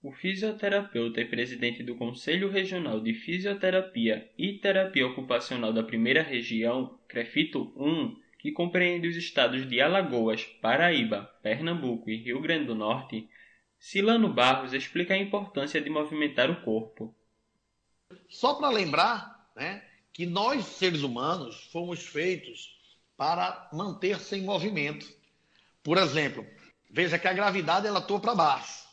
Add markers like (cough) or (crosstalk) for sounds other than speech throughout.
O fisioterapeuta e presidente do Conselho Regional de Fisioterapia e Terapia Ocupacional da Primeira Região, CREFITO 1, que compreende os estados de Alagoas, Paraíba, Pernambuco e Rio Grande do Norte, Silano Barros explica a importância de movimentar o corpo. Só para lembrar né, que nós, seres humanos, fomos feitos para manter-se em movimento. Por exemplo, veja que a gravidade ela atua para baixo.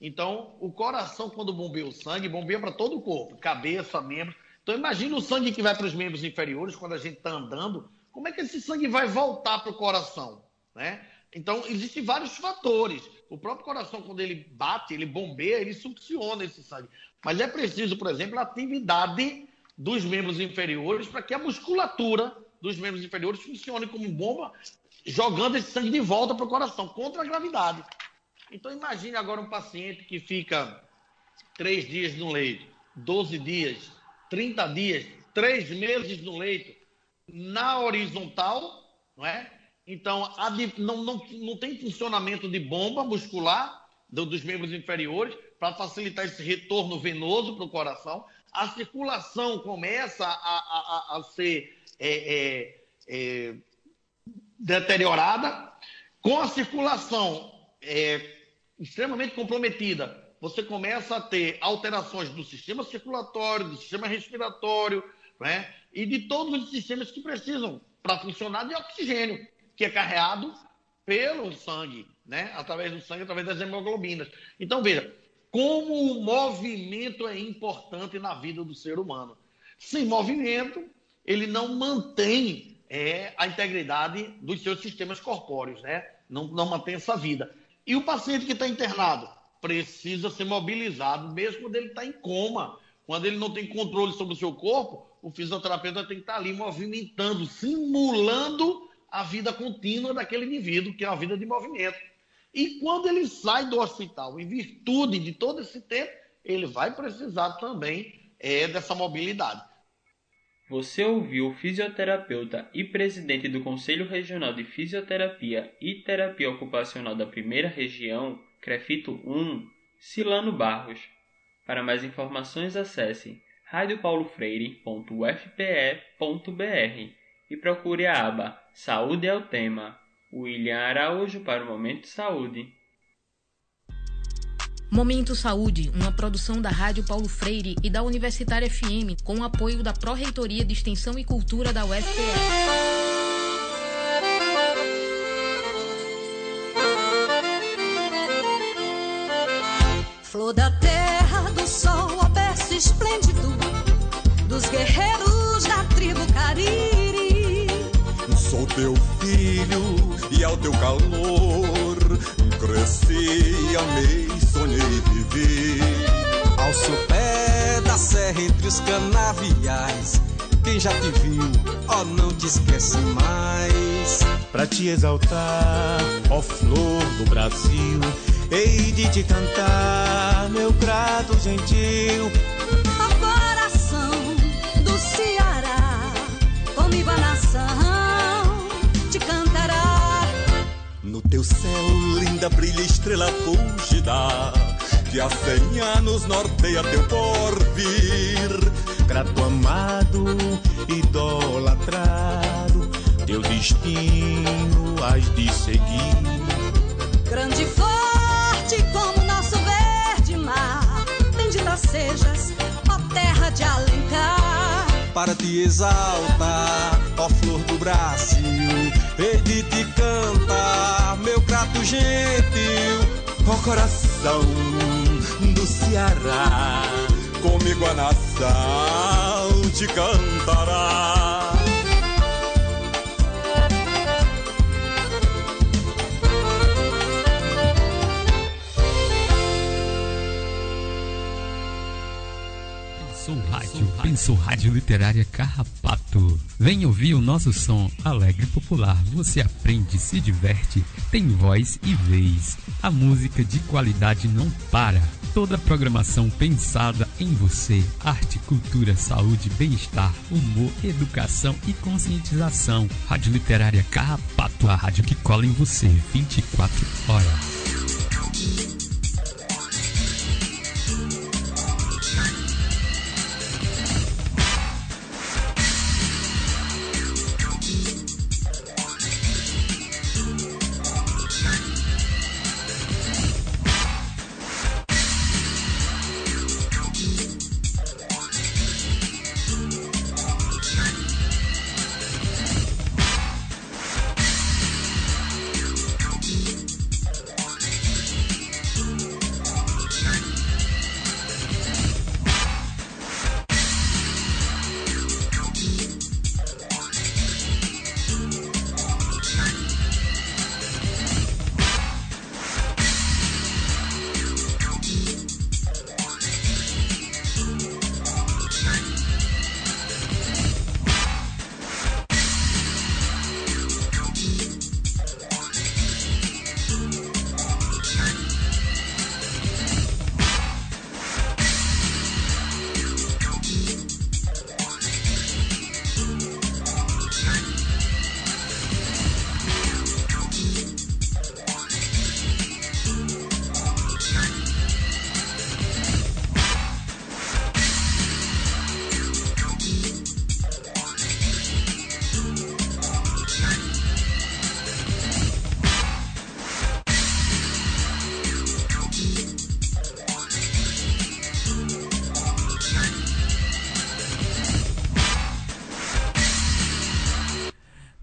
Então, o coração, quando bombeia o sangue, bombeia para todo o corpo, cabeça, membros. Então, imagina o sangue que vai para os membros inferiores quando a gente está andando. Como é que esse sangue vai voltar para o coração? Né? Então, existem vários fatores. O próprio coração, quando ele bate, ele bombeia, ele succiona esse sangue. Mas é preciso, por exemplo, a atividade dos membros inferiores para que a musculatura dos membros inferiores funcione como bomba, jogando esse sangue de volta para o coração, contra a gravidade. Então imagine agora um paciente que fica três dias no leito, 12 dias, 30 dias, três meses no leito, na horizontal, não é? Então, a, não, não, não tem funcionamento de bomba muscular do, dos membros inferiores para facilitar esse retorno venoso para o coração. A circulação começa a, a, a ser é, é, é, deteriorada. Com a circulação é, extremamente comprometida, você começa a ter alterações do sistema circulatório, do sistema respiratório, né? e de todos os sistemas que precisam para funcionar de oxigênio, que é carreado pelo sangue, né? através do sangue, através das hemoglobinas. Então, veja, como o movimento é importante na vida do ser humano. Sem movimento, ele não mantém é, a integridade dos seus sistemas corpóreos, né? não, não mantém essa vida. E o paciente que está internado precisa ser mobilizado, mesmo quando ele está em coma, quando ele não tem controle sobre o seu corpo, o fisioterapeuta tem que estar tá ali movimentando, simulando a vida contínua daquele indivíduo, que é a vida de movimento. E quando ele sai do hospital, em virtude de todo esse tempo, ele vai precisar também é, dessa mobilidade. Você ouviu o fisioterapeuta e presidente do Conselho Regional de Fisioterapia e Terapia Ocupacional da Primeira Região, CREFITO 1, Silano Barros. Para mais informações, acesse radiopaulofreire.ufpe.br e procure a aba Saúde é o tema. William Araújo para o Momento Saúde. Momento Saúde, uma produção da Rádio Paulo Freire e da Universitária FM, com o apoio da Pró-Reitoria de Extensão e Cultura da UFPE. Flor da terra, do sol, aberto esplêndido, dos guerreiros da tribo Cariri. Sou teu filho e ao teu calor cresci, amei sonhei viver. Ao seu pé da serra entre os canaviais. Quem já te viu, ó, oh, não te esquece mais. Pra te exaltar, ó flor do Brasil, hei de te cantar, meu grato gentil. Teu céu, linda, brilha estrela fúlgida que há cem anos norteia teu porvir. Grato amado, idolatrado, teu destino has de seguir. Grande e forte como nosso verde mar, bendita sejas, ó terra de Alencar. Para te exaltar, ó flor do Brasil, hei de te cantar, meu grato gentil, ó coração do Ceará. Comigo a nação te cantará. Rádio, Pensou Rádio Literária Carrapato. Vem ouvir o nosso som alegre e popular. Você aprende, se diverte, tem voz e vez. A música de qualidade não para. Toda a programação pensada em você. Arte, cultura, saúde, bem-estar, humor, educação e conscientização. Rádio Literária Carrapato, a rádio que cola em você 24 horas.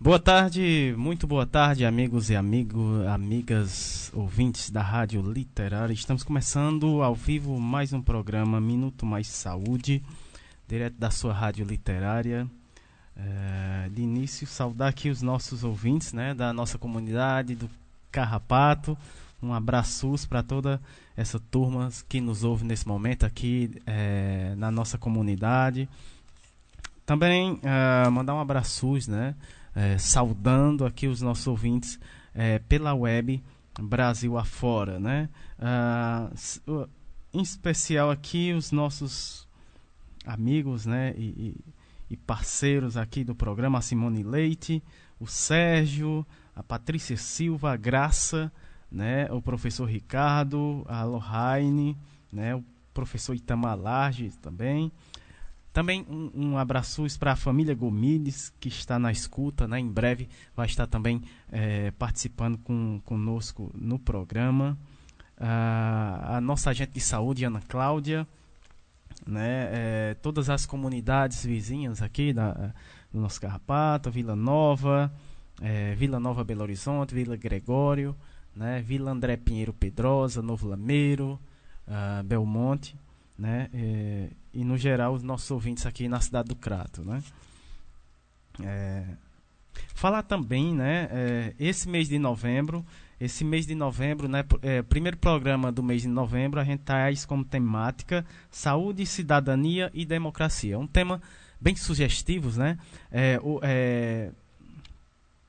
Boa tarde, muito boa tarde, amigos e amigo, amigas ouvintes da Rádio Literária. Estamos começando ao vivo mais um programa Minuto Mais Saúde, direto da sua Rádio Literária. É, de início, saudar aqui os nossos ouvintes, né, da nossa comunidade, do Carrapato. Um abraço para toda essa turma que nos ouve nesse momento aqui é, na nossa comunidade. Também é, mandar um abraço, né? É, saudando aqui os nossos ouvintes é, pela web Brasil afora, né? Ah, em especial aqui os nossos amigos, né? E, e, parceiros aqui do programa, a Simone Leite, o Sérgio, a Patrícia Silva, a Graça, né? O professor Ricardo, a Lohane, né? O professor Itamar Large também. Também um, um abraço para a família Gomides, que está na escuta, né? em breve vai estar também é, participando com, conosco no programa. Ah, a nossa agente de saúde, Ana Cláudia, né? É, todas as comunidades vizinhas aqui da, do nosso Carrapato, Vila Nova, é, Vila Nova Belo Horizonte, Vila Gregório, né? Vila André Pinheiro Pedrosa, Novo Lameiro, uh, Belmonte, né? É, e no geral os nossos ouvintes aqui na cidade do Crato, né? É, falar também, né? É, esse mês de novembro, esse mês de novembro, né? É, primeiro programa do mês de novembro, a gente traz como temática saúde, cidadania e democracia. Um tema bem sugestivo, né? É, o, é,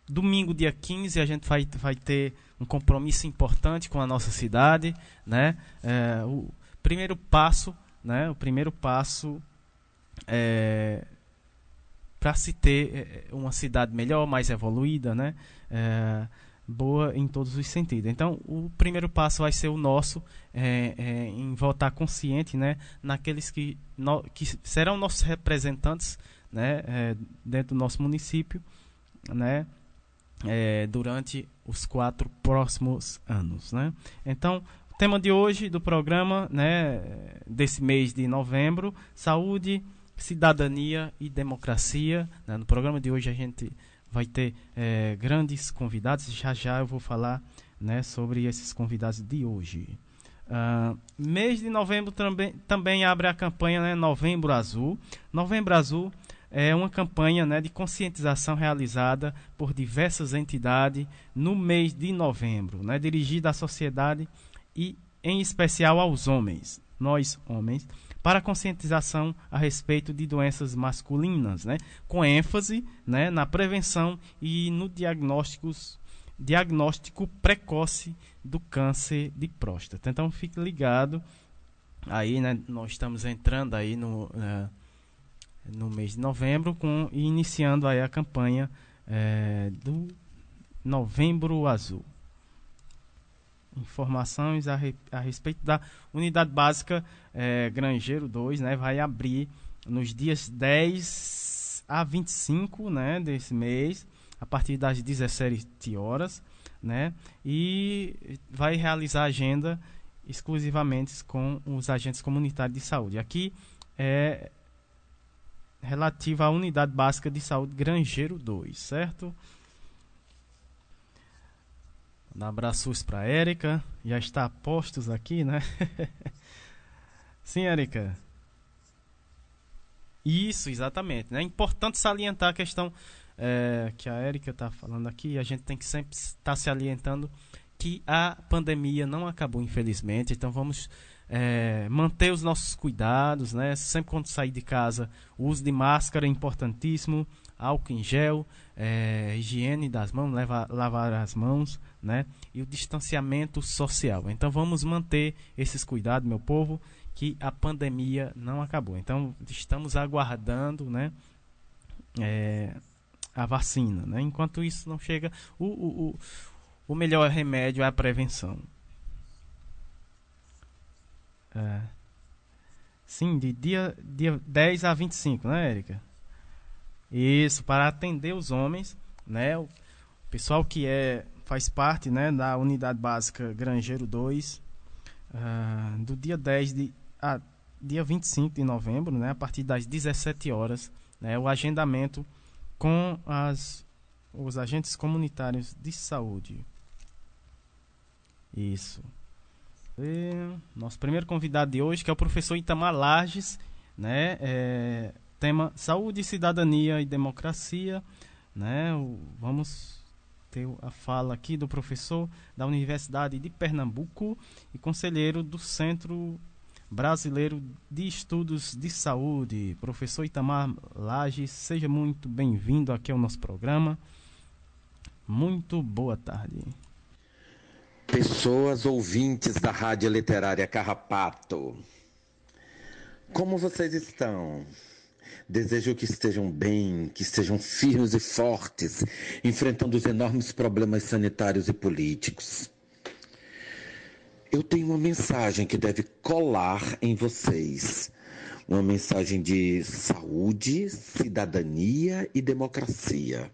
domingo, dia 15, a gente vai, vai ter um compromisso importante com a nossa cidade, né? É, o primeiro passo né? O primeiro passo é, para se ter é, uma cidade melhor, mais evoluída, né? É, boa em todos os sentidos. Então, o primeiro passo vai ser o nosso é, é, em votar consciente, né? Naqueles que, no, que serão nossos representantes, né? É, dentro do nosso município, né? durante os quatro próximos anos, né? Então, tema de hoje do programa, né, desse mês de novembro, saúde, cidadania e democracia. Né? No programa de hoje a gente vai ter é, grandes convidados. Já já eu vou falar né, sobre esses convidados de hoje. Uh, mês de novembro também, também abre a campanha né, Novembro Azul. Novembro Azul é uma campanha né, de conscientização realizada por diversas entidades no mês de novembro, né, dirigida à sociedade e em especial aos homens, nós homens, para conscientização a respeito de doenças masculinas, né, com ênfase né, na prevenção e no diagnósticos, diagnóstico precoce do câncer de próstata. Então fique ligado aí, né, nós estamos entrando aí no, uh, no mês de novembro com iniciando aí a campanha uh, do Novembro Azul informações a, re, a respeito da unidade básica é, Grangeiro 2, né, vai abrir nos dias 10 a 25 né, desse mês, a partir das 17 horas, né, e vai realizar agenda exclusivamente com os agentes comunitários de saúde. Aqui é relativa à unidade básica de saúde Grangeiro 2, certo? Dar abraços para Érica. Já está postos aqui, né? (laughs) Sim, Érica. Isso, exatamente. Né? É importante salientar a questão é, que a Érica está falando aqui. A gente tem que sempre estar tá se alientando que a pandemia não acabou, infelizmente. Então vamos é, manter os nossos cuidados, né? Sempre quando sair de casa, o uso de máscara é importantíssimo, álcool em gel, é, higiene das mãos, leva, lavar as mãos, né? E o distanciamento social. Então vamos manter esses cuidados, meu povo, que a pandemia não acabou. Então estamos aguardando, né? É, a vacina, né? Enquanto isso não chega, o, o, o, o melhor remédio é a prevenção. É. Sim, de dia, dia 10 a 25, né, Érica? Isso, para atender os homens, né? O pessoal que é faz parte, né, da unidade básica Grangeiro 2, uh, ah, do dia 10 de a dia 25 de novembro, né, a partir das 17 horas, né, o agendamento com as os agentes comunitários de saúde. Isso. E nosso primeiro convidado de hoje, que é o professor Itamar Lages, né? É, tema Saúde, Cidadania e Democracia, né? O, vamos ter a fala aqui do professor da Universidade de Pernambuco e conselheiro do Centro Brasileiro de Estudos de Saúde, professor Itamar Lages. Seja muito bem-vindo aqui ao nosso programa. Muito boa tarde. Pessoas ouvintes da Rádio Literária Carrapato, como vocês estão? Desejo que estejam bem, que estejam firmes e fortes, enfrentando os enormes problemas sanitários e políticos. Eu tenho uma mensagem que deve colar em vocês. Uma mensagem de saúde, cidadania e democracia.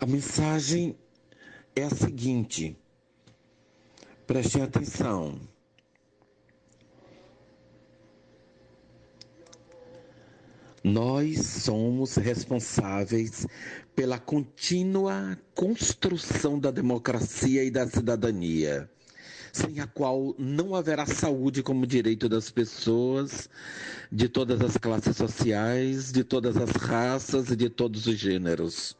A mensagem é a seguinte: prestem atenção. Nós somos responsáveis pela contínua construção da democracia e da cidadania, sem a qual não haverá saúde como direito das pessoas, de todas as classes sociais, de todas as raças e de todos os gêneros.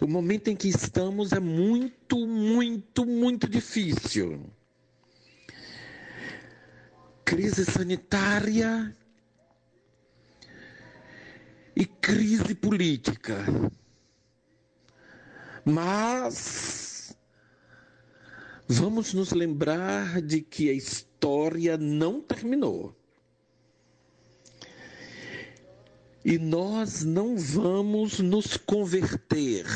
O momento em que estamos é muito, muito, muito difícil. Crise sanitária e crise política. Mas vamos nos lembrar de que a história não terminou. E nós não vamos nos converter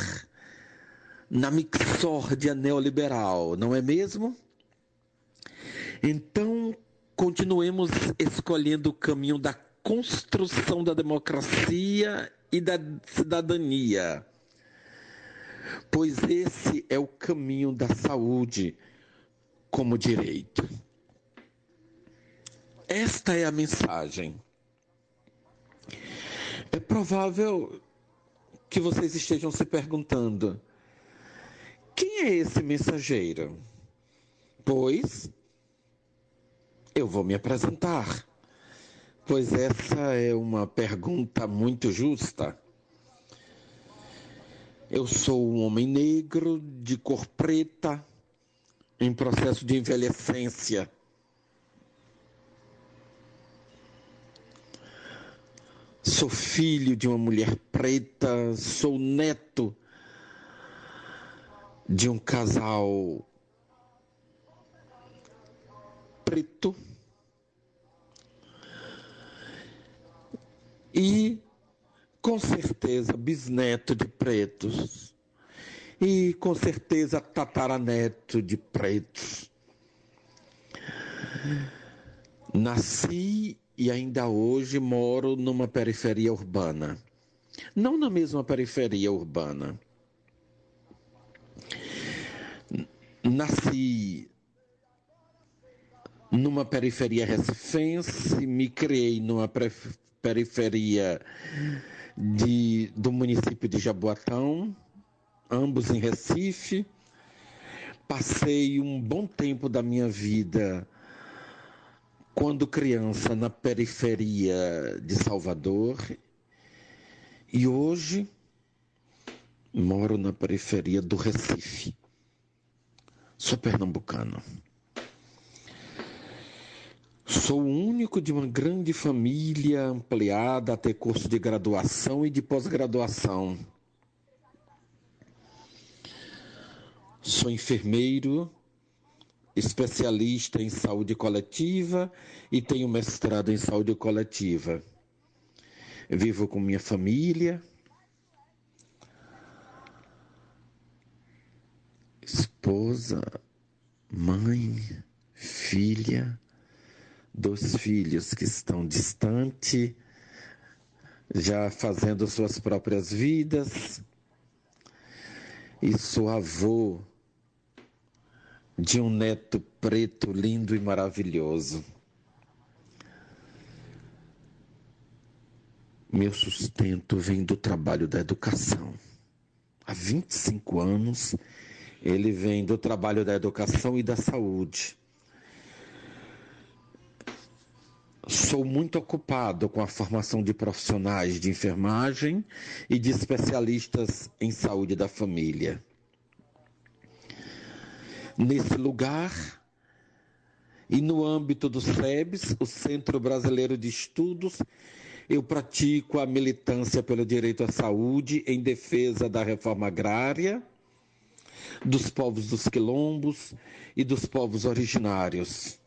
na mixórdia neoliberal, não é mesmo? Então, continuemos escolhendo o caminho da construção da democracia e da cidadania, pois esse é o caminho da saúde como direito. Esta é a mensagem. É provável que vocês estejam se perguntando: quem é esse mensageiro? Pois eu vou me apresentar. Pois essa é uma pergunta muito justa. Eu sou um homem negro, de cor preta, em processo de envelhecência. Sou filho de uma mulher preta, sou neto de um casal preto e com certeza bisneto de pretos e com certeza tataraneto de pretos. Nasci e ainda hoje moro numa periferia urbana. Não na mesma periferia urbana. Nasci numa periferia recifense, me criei numa periferia de, do município de Jaboatão, ambos em Recife. Passei um bom tempo da minha vida, quando criança, na periferia de Salvador. E hoje moro na periferia do Recife. Sou pernambucano. Sou o único de uma grande família ampliada a ter curso de graduação e de pós-graduação. Sou enfermeiro, especialista em saúde coletiva e tenho mestrado em saúde coletiva. Vivo com minha família. Esposa, mãe, filha dos filhos que estão distante, já fazendo suas próprias vidas, e sou avô de um neto preto lindo e maravilhoso. Meu sustento vem do trabalho da educação. Há 25 anos, ele vem do trabalho da educação e da saúde. Sou muito ocupado com a formação de profissionais de enfermagem e de especialistas em saúde da família. Nesse lugar, e no âmbito do SEBS, o Centro Brasileiro de Estudos, eu pratico a militância pelo direito à saúde em defesa da reforma agrária, dos povos dos quilombos e dos povos originários.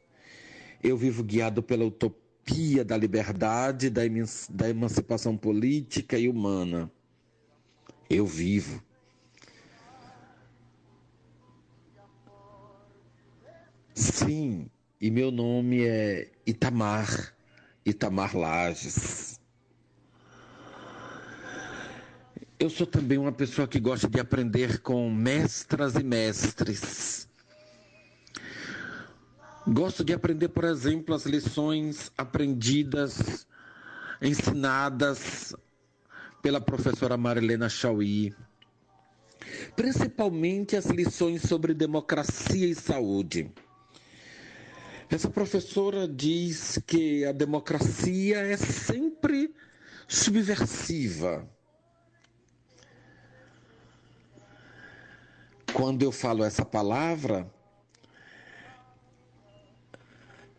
Eu vivo guiado pela utopia da liberdade, da, da emancipação política e humana. Eu vivo. Sim, e meu nome é Itamar, Itamar Lages. Eu sou também uma pessoa que gosta de aprender com mestras e mestres. Gosto de aprender, por exemplo, as lições aprendidas, ensinadas pela professora Marilena Chauí. Principalmente as lições sobre democracia e saúde. Essa professora diz que a democracia é sempre subversiva. Quando eu falo essa palavra,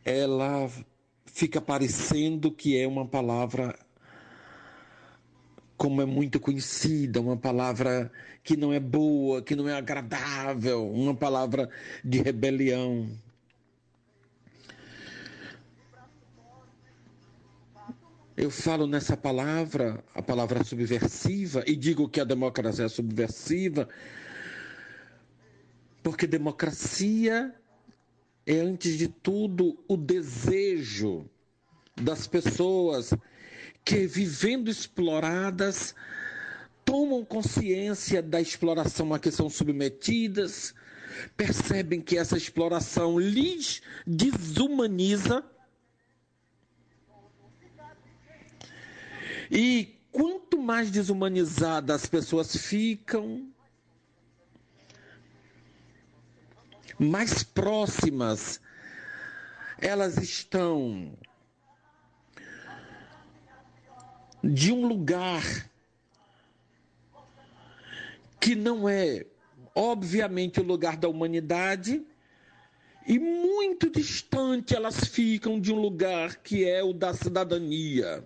ela fica parecendo que é uma palavra como é muito conhecida, uma palavra que não é boa, que não é agradável, uma palavra de rebelião. eu falo nessa palavra, a palavra subversiva, e digo que a democracia é subversiva, porque democracia é, antes de tudo, o desejo das pessoas que, vivendo exploradas, tomam consciência da exploração a que são submetidas, percebem que essa exploração lhes desumaniza. E quanto mais desumanizadas as pessoas ficam, mais próximas elas estão de um lugar que não é, obviamente, o lugar da humanidade, e muito distante elas ficam de um lugar que é o da cidadania.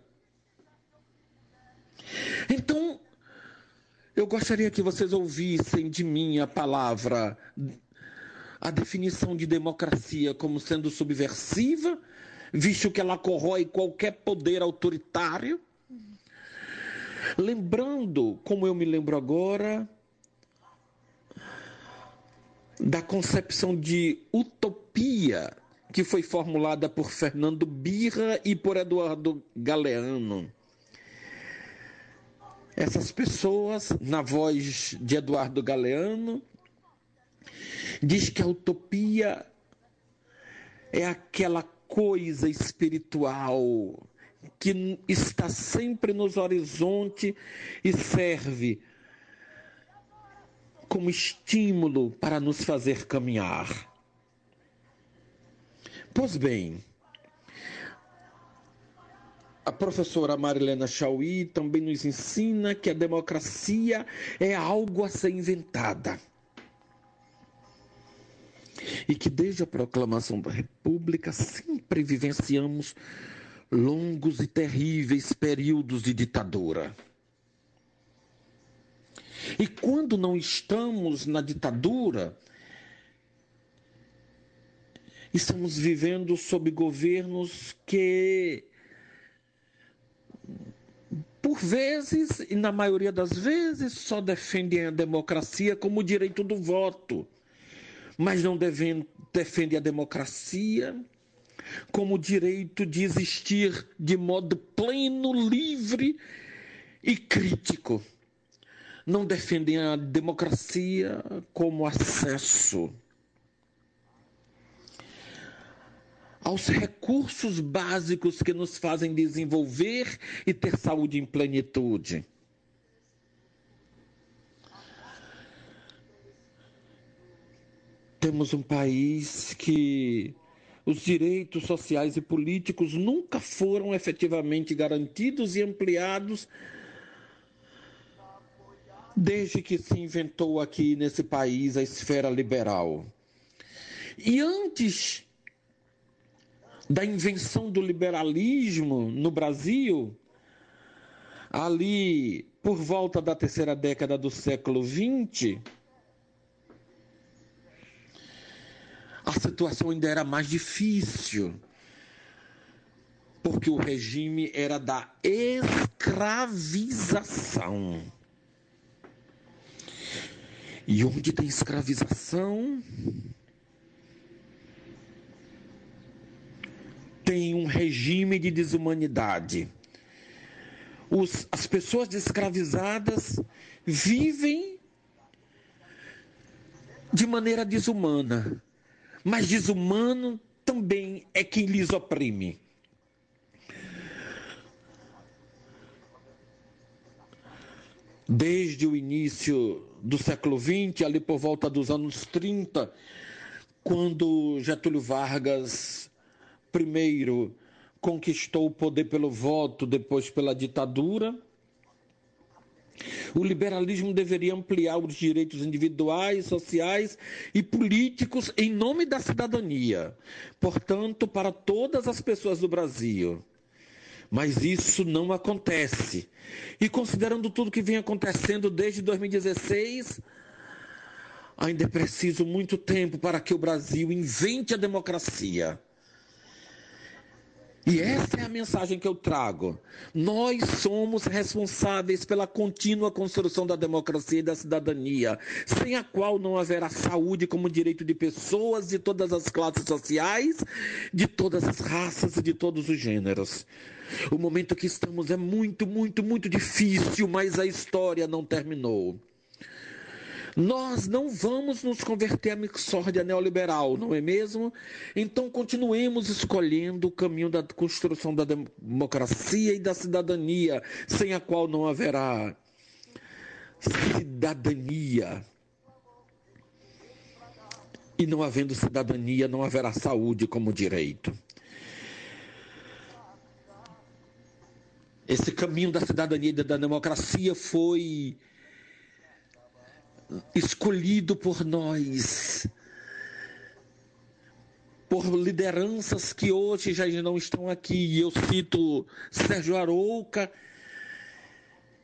Então, eu gostaria que vocês ouvissem de mim a palavra, a definição de democracia como sendo subversiva, visto que ela corrói qualquer poder autoritário. Lembrando, como eu me lembro agora, da concepção de utopia que foi formulada por Fernando Birra e por Eduardo Galeano. Essas pessoas, na voz de Eduardo Galeano, diz que a utopia é aquela coisa espiritual que está sempre nos horizontes e serve como estímulo para nos fazer caminhar. Pois bem, a professora Marilena Chauí também nos ensina que a democracia é algo a ser inventada. E que desde a proclamação da República sempre vivenciamos longos e terríveis períodos de ditadura. E quando não estamos na ditadura, estamos vivendo sob governos que por vezes, e na maioria das vezes, só defendem a democracia como direito do voto, mas não devem, defendem a democracia como direito de existir de modo pleno, livre e crítico. Não defendem a democracia como acesso aos recursos básicos que nos fazem desenvolver e ter saúde em plenitude. Temos um país que os direitos sociais e políticos nunca foram efetivamente garantidos e ampliados desde que se inventou aqui nesse país a esfera liberal. E antes da invenção do liberalismo no Brasil, ali por volta da terceira década do século XX, a situação ainda era mais difícil, porque o regime era da escravização. E onde tem escravização, tem um regime de desumanidade. Os, as pessoas escravizadas vivem de maneira desumana, mas desumano também é quem lhes oprime. Desde o início do século XX, ali por volta dos anos 30, quando Getúlio Vargas primeiro conquistou o poder pelo voto, depois pela ditadura. O liberalismo deveria ampliar os direitos individuais, sociais e políticos em nome da cidadania, portanto, para todas as pessoas do Brasil. Mas isso não acontece. E considerando tudo que vem acontecendo desde 2016, ainda é preciso muito tempo para que o Brasil invente a democracia. E essa é a mensagem que eu trago. Nós somos responsáveis pela contínua construção da democracia e da cidadania, sem a qual não haverá saúde como direito de pessoas de todas as classes sociais, de todas as raças e de todos os gêneros. O momento que estamos é muito, muito, muito difícil, mas a história não terminou. Nós não vamos nos converter à mixórdia neoliberal, não é mesmo? Então continuemos escolhendo o caminho da construção da democracia e da cidadania, sem a qual não haverá cidadania. E não havendo cidadania, não haverá saúde como direito. Esse caminho da cidadania e da democracia foi escolhido por nós, por lideranças que hoje já não estão aqui. Eu cito Sérgio Arouca,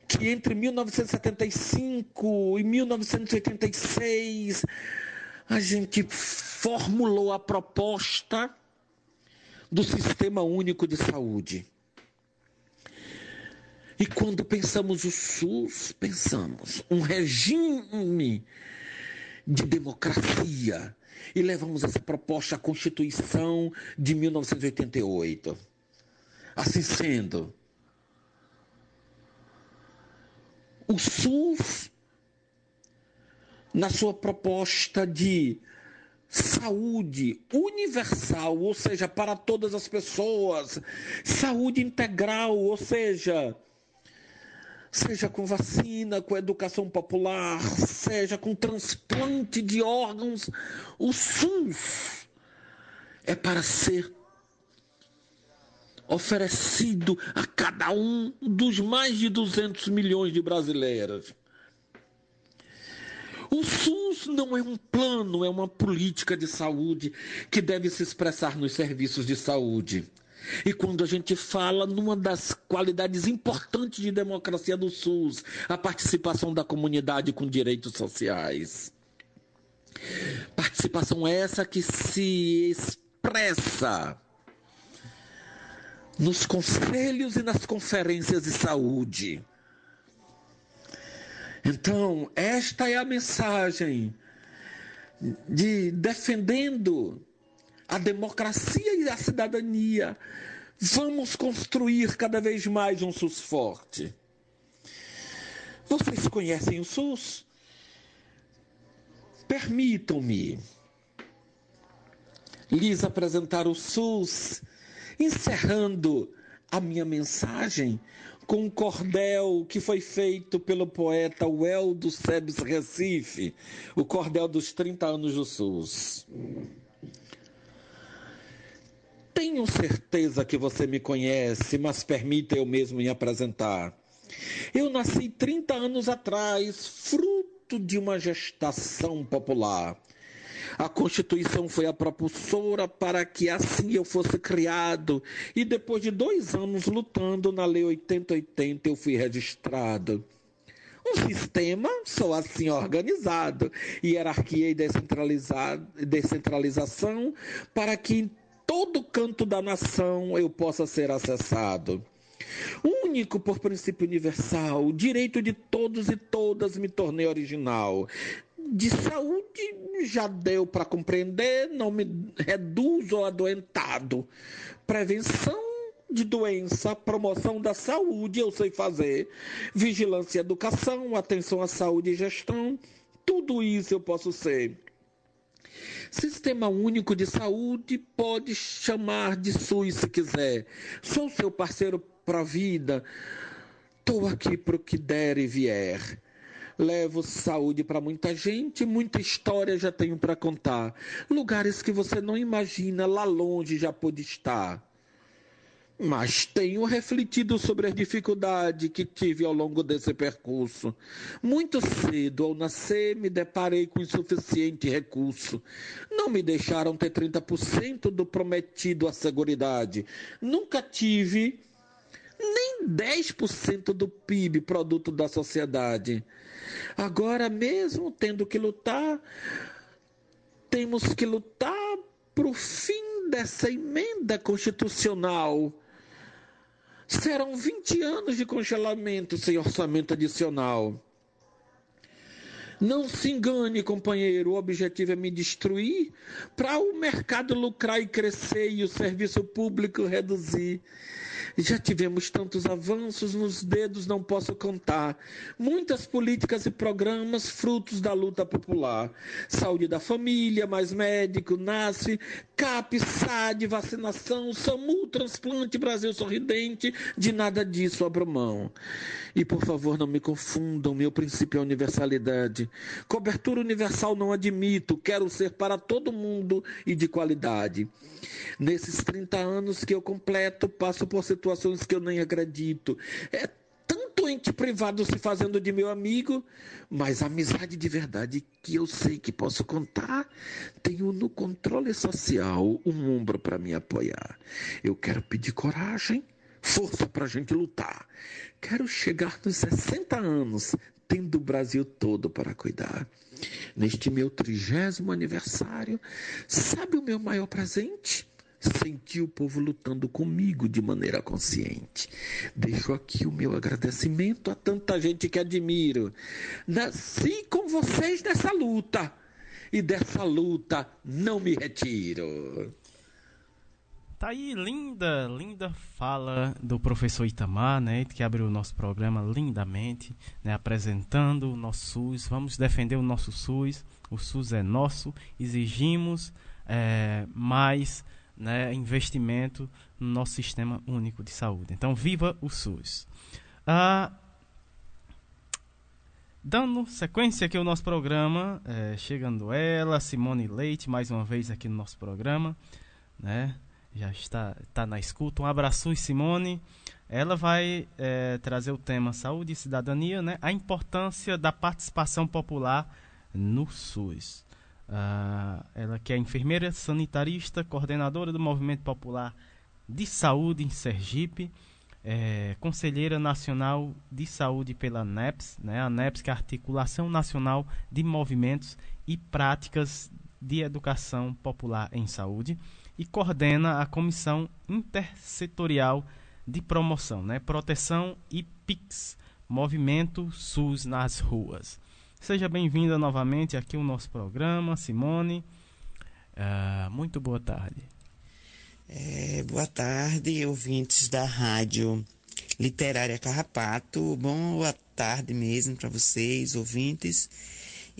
que entre 1975 e 1986 a gente formulou a proposta do Sistema Único de Saúde. E quando pensamos o SUS, pensamos um regime de democracia e levamos essa proposta à Constituição de 1988. Assim sendo, o SUS, na sua proposta de saúde universal, ou seja, para todas as pessoas, saúde integral, ou seja, seja com vacina, com educação popular, seja com transplante de órgãos, o SUS é para ser oferecido a cada um dos mais de 200 milhões de brasileiros. O SUS não é um plano, é uma política de saúde que deve se expressar nos serviços de saúde. E quando a gente fala numa das qualidades importantes de democracia do SUS, a participação da comunidade com direitos sociais. Participação essa que se expressa nos conselhos e nas conferências de saúde. Então, esta é a mensagem de defendendo a democracia e a cidadania. Vamos construir cada vez mais um SUS forte. Vocês conhecem o SUS? Permitam-me lhes apresentar o SUS, encerrando a minha mensagem com um cordel que foi feito pelo poeta Weldo Sebes Recife, o cordel dos 30 anos do SUS. Tenho certeza que você me conhece, mas permita eu mesmo me apresentar. Eu nasci 30 anos atrás, fruto de uma gestação popular. A Constituição foi a propulsora para que assim eu fosse criado, e depois de dois anos lutando na Lei 8080 eu fui registrado. Um sistema só assim organizado, hierarquia e descentralização, para que todo canto da nação eu possa ser acessado. Único por princípio universal, direito de todos e todas me tornei original. De saúde já deu para compreender, não me reduzo adoentado. Prevenção de doença, promoção da saúde, eu sei fazer. Vigilância educação, atenção à saúde e gestão, tudo isso eu posso ser. Sistema Único de Saúde pode chamar de SUS se quiser. Sou seu parceiro para a vida. Estou aqui para o que der e vier. Levo saúde para muita gente, muita história já tenho para contar. Lugares que você não imagina, lá longe já pôde estar. Mas tenho refletido sobre a dificuldade que tive ao longo desse percurso. Muito cedo, ao nascer, me deparei com insuficiente recurso. Não me deixaram ter 30% do prometido à Seguridade. Nunca tive nem 10% do PIB, produto da sociedade. Agora, mesmo tendo que lutar, temos que lutar para o fim dessa emenda constitucional Serão 20 anos de congelamento sem orçamento adicional. Não se engane, companheiro, o objetivo é me destruir para o mercado lucrar e crescer e o serviço público reduzir. Já tivemos tantos avanços, nos dedos não posso contar. Muitas políticas e programas frutos da luta popular. Saúde da família, mais médico, nasce, CAP, SAD, vacinação, SAMU, transplante, Brasil sorridente, de nada disso abro mão. E por favor, não me confundam, meu princípio é universalidade. Cobertura universal não admito, quero ser para todo mundo e de qualidade. Nesses 30 anos que eu completo, passo por situações que eu nem acredito. É tanto ente privado se fazendo de meu amigo, mas a amizade de verdade que eu sei que posso contar, tenho no controle social um ombro para me apoiar. Eu quero pedir coragem, força para a gente lutar. Quero chegar nos 60 anos, tendo o Brasil todo para cuidar. Neste meu trigésimo aniversário, sabe o meu maior presente? Senti o povo lutando comigo de maneira consciente. Deixo aqui o meu agradecimento a tanta gente que admiro. Nasci com vocês nessa luta e dessa luta não me retiro. Tá aí, linda, linda fala do professor Itamar, né, que abriu o nosso programa lindamente, né, apresentando o nosso SUS. Vamos defender o nosso SUS, o SUS é nosso, exigimos é, mais né, investimento no nosso sistema único de saúde. Então, viva o SUS. Ah, dando sequência aqui ao nosso programa, é, chegando ela, Simone Leite, mais uma vez aqui no nosso programa, né? já está, está na escuta. Um abraço, Simone. Ela vai é, trazer o tema Saúde e Cidadania, né? a importância da participação popular no SUS. Uh, ela que é enfermeira sanitarista, coordenadora do Movimento Popular de Saúde em Sergipe, é, conselheira nacional de saúde pela NEPS, né? a NEPS que é a Articulação Nacional de Movimentos e Práticas de Educação Popular em Saúde e coordena a Comissão Intersetorial de Promoção, né? Proteção e PIX, Movimento SUS nas Ruas. Seja bem-vinda novamente aqui ao nosso programa, Simone. Uh, muito boa tarde. É, boa tarde, ouvintes da Rádio Literária Carrapato. Boa tarde mesmo para vocês, ouvintes.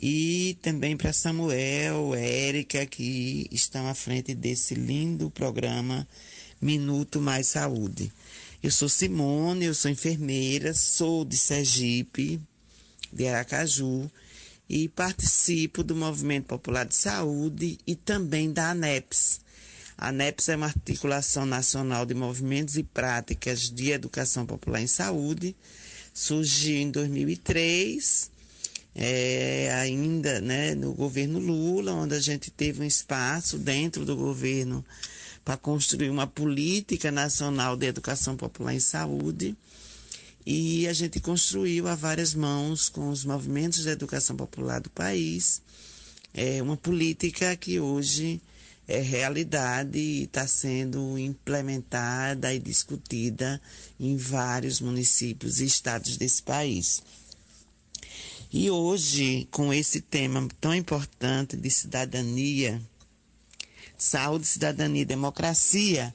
e também para Samuel, Érica, que estão à frente desse lindo programa Minuto Mais Saúde. Eu sou Simone, eu sou enfermeira, sou de Sergipe, de Aracaju, e participo do Movimento Popular de Saúde e também da ANEPS. A ANEPS é uma articulação nacional de movimentos e práticas de educação popular em saúde. Surgiu em 2003, é, ainda né, no governo Lula, onde a gente teve um espaço dentro do governo para construir uma política nacional de educação popular em saúde. E a gente construiu a várias mãos com os movimentos de educação popular do país, é uma política que hoje é realidade e está sendo implementada e discutida em vários municípios e estados desse país. E hoje, com esse tema tão importante de cidadania, saúde, cidadania e democracia,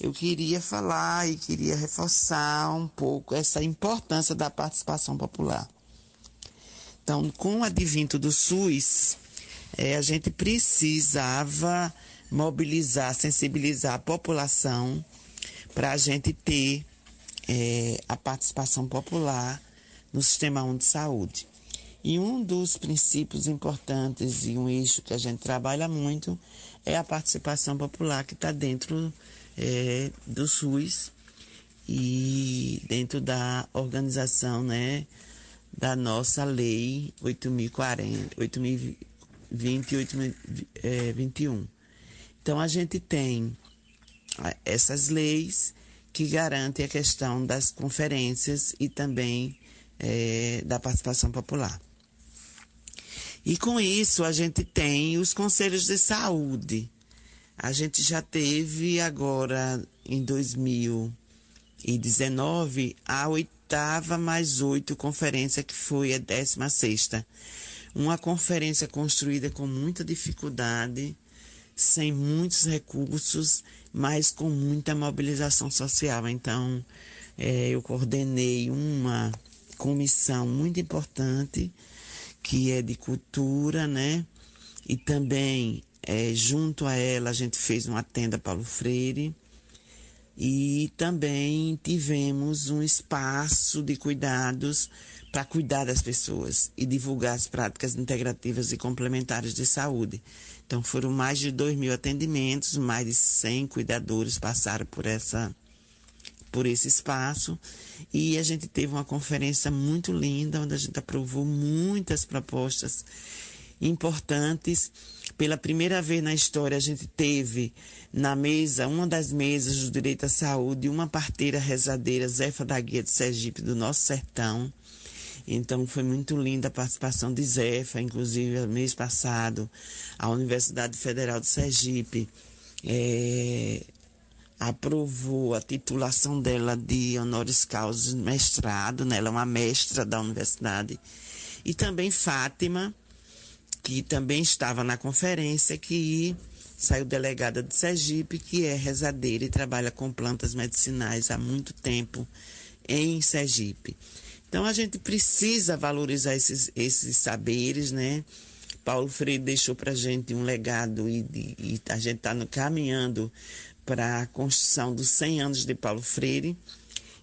eu queria falar e queria reforçar um pouco essa importância da participação popular. Então, com o advento do SUS, é, a gente precisava mobilizar, sensibilizar a população para a gente ter é, a participação popular no Sistema Único de Saúde. E um dos princípios importantes e um eixo que a gente trabalha muito é a participação popular que está dentro é, do SUS e dentro da organização né, da nossa lei 8040, 8020 e 8021. Então a gente tem essas leis que garantem a questão das conferências e também é, da participação popular. E com isso a gente tem os conselhos de saúde. A gente já teve agora em 2019 a oitava mais oito conferência, que foi a décima sexta. Uma conferência construída com muita dificuldade, sem muitos recursos, mas com muita mobilização social. Então, é, eu coordenei uma comissão muito importante que é de cultura, né? E também, é, junto a ela, a gente fez uma tenda Paulo Freire. E também tivemos um espaço de cuidados para cuidar das pessoas e divulgar as práticas integrativas e complementares de saúde. Então foram mais de 2 mil atendimentos, mais de 100 cuidadores passaram por essa por esse espaço e a gente teve uma conferência muito linda onde a gente aprovou muitas propostas importantes. Pela primeira vez na história a gente teve na mesa, uma das mesas do direito à saúde, uma parteira rezadeira, Zefa da Guia de Sergipe, do nosso sertão. Então foi muito linda a participação de Zefa, inclusive mês passado, a Universidade Federal de Sergipe é, aprovou a titulação dela de honoris causa mestrado, né? ela é uma mestra da universidade. E também Fátima, que também estava na conferência, que saiu delegada de Sergipe, que é rezadeira e trabalha com plantas medicinais há muito tempo em Sergipe. Então a gente precisa valorizar esses, esses saberes, né? Paulo Freire deixou para a gente um legado e, e a gente está caminhando para a construção dos 100 anos de Paulo Freire.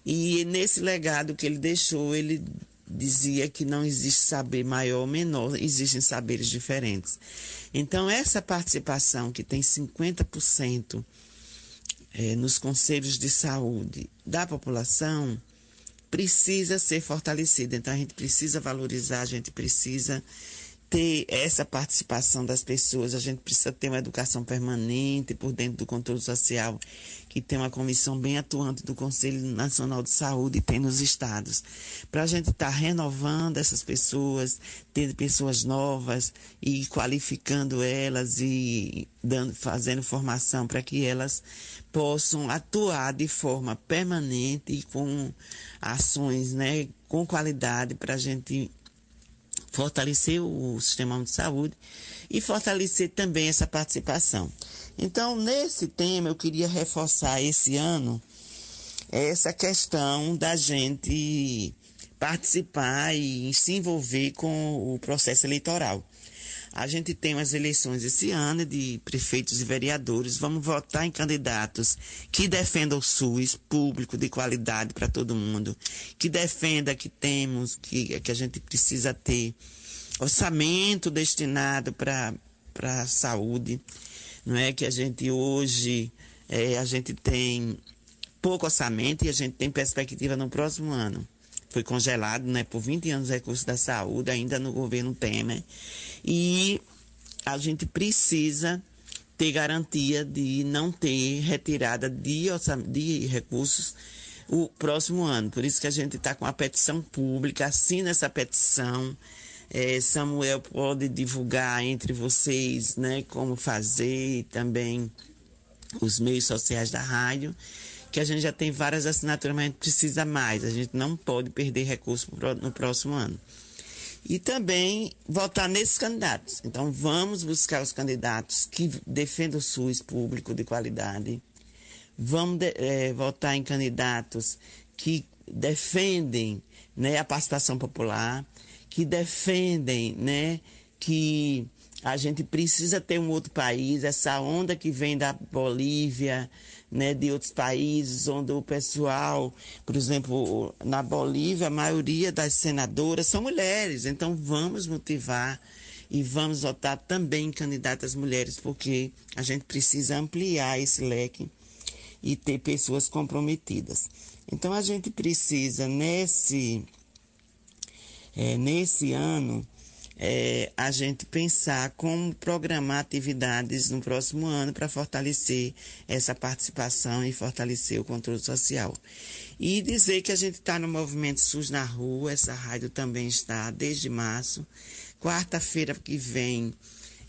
E nesse legado que ele deixou, ele dizia que não existe saber maior ou menor, existem saberes diferentes. Então, essa participação, que tem 50% é, nos conselhos de saúde da população, precisa ser fortalecida. Então, a gente precisa valorizar, a gente precisa ter essa participação das pessoas, a gente precisa ter uma educação permanente por dentro do controle social, que tem uma comissão bem atuante do Conselho Nacional de Saúde e tem nos estados. Para a gente estar tá renovando essas pessoas, tendo pessoas novas e qualificando elas e dando, fazendo formação para que elas possam atuar de forma permanente e com ações né, com qualidade para a gente fortalecer o sistema de saúde e fortalecer também essa participação. Então, nesse tema, eu queria reforçar esse ano essa questão da gente participar e se envolver com o processo eleitoral. A gente tem umas eleições esse ano de prefeitos e vereadores. Vamos votar em candidatos que defendam o SUS público de qualidade para todo mundo, que defenda que temos, que, que a gente precisa ter orçamento destinado para a saúde. Não é que a gente hoje é, a gente tem pouco orçamento e a gente tem perspectiva no próximo ano foi congelado né, por 20 anos recursos da saúde, ainda no governo Temer. E a gente precisa ter garantia de não ter retirada de, de recursos o próximo ano. Por isso que a gente está com a petição pública, assina essa petição. É, Samuel pode divulgar entre vocês né, como fazer, também os meios sociais da rádio que a gente já tem várias assinaturas, mas a gente precisa mais. A gente não pode perder recursos no próximo ano. E também votar nesses candidatos. Então, vamos buscar os candidatos que defendam o SUS público de qualidade. Vamos de, é, votar em candidatos que defendem né, a participação popular, que defendem né, que a gente precisa ter um outro país, essa onda que vem da Bolívia, né, de outros países, onde o pessoal, por exemplo, na Bolívia, a maioria das senadoras são mulheres. Então, vamos motivar e vamos votar também candidatas mulheres, porque a gente precisa ampliar esse leque e ter pessoas comprometidas. Então, a gente precisa, nesse, é, nesse ano, é, a gente pensar como programar atividades no próximo ano para fortalecer essa participação e fortalecer o controle social. E dizer que a gente está no movimento SUS na rua, essa rádio também está desde março. Quarta-feira que vem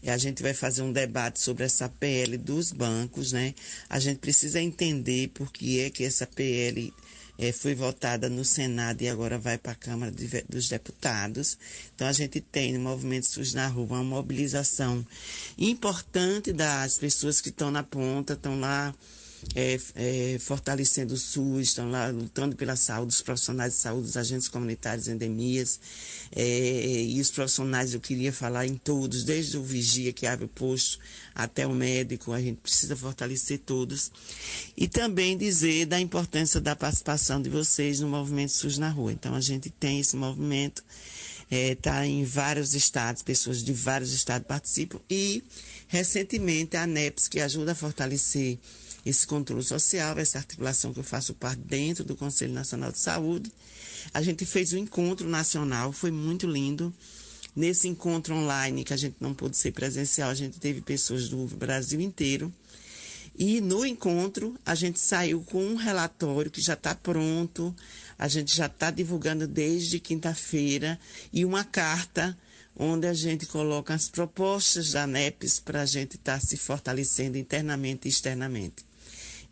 a gente vai fazer um debate sobre essa PL dos bancos, né? A gente precisa entender por que é que essa PL é, foi votada no Senado e agora vai para a Câmara de, dos Deputados. Então, a gente tem no Movimento SUS na Rua uma mobilização importante das pessoas que estão na ponta, estão lá é, é, fortalecendo o SUS, estão lá lutando pela saúde, os profissionais de saúde, os agentes comunitários, endemias. É, e os profissionais, eu queria falar em todos, desde o vigia que abre o posto até o médico, a gente precisa fortalecer todos. E também dizer da importância da participação de vocês no movimento SUS na rua. Então, a gente tem esse movimento, está é, em vários estados, pessoas de vários estados participam e, recentemente, a ANEPS, que ajuda a fortalecer esse controle social, essa articulação que eu faço parte dentro do Conselho Nacional de Saúde. A gente fez um encontro nacional, foi muito lindo. Nesse encontro online, que a gente não pôde ser presencial, a gente teve pessoas do Brasil inteiro. E no encontro, a gente saiu com um relatório que já está pronto, a gente já está divulgando desde quinta-feira, e uma carta onde a gente coloca as propostas da NEPES para a gente estar tá se fortalecendo internamente e externamente.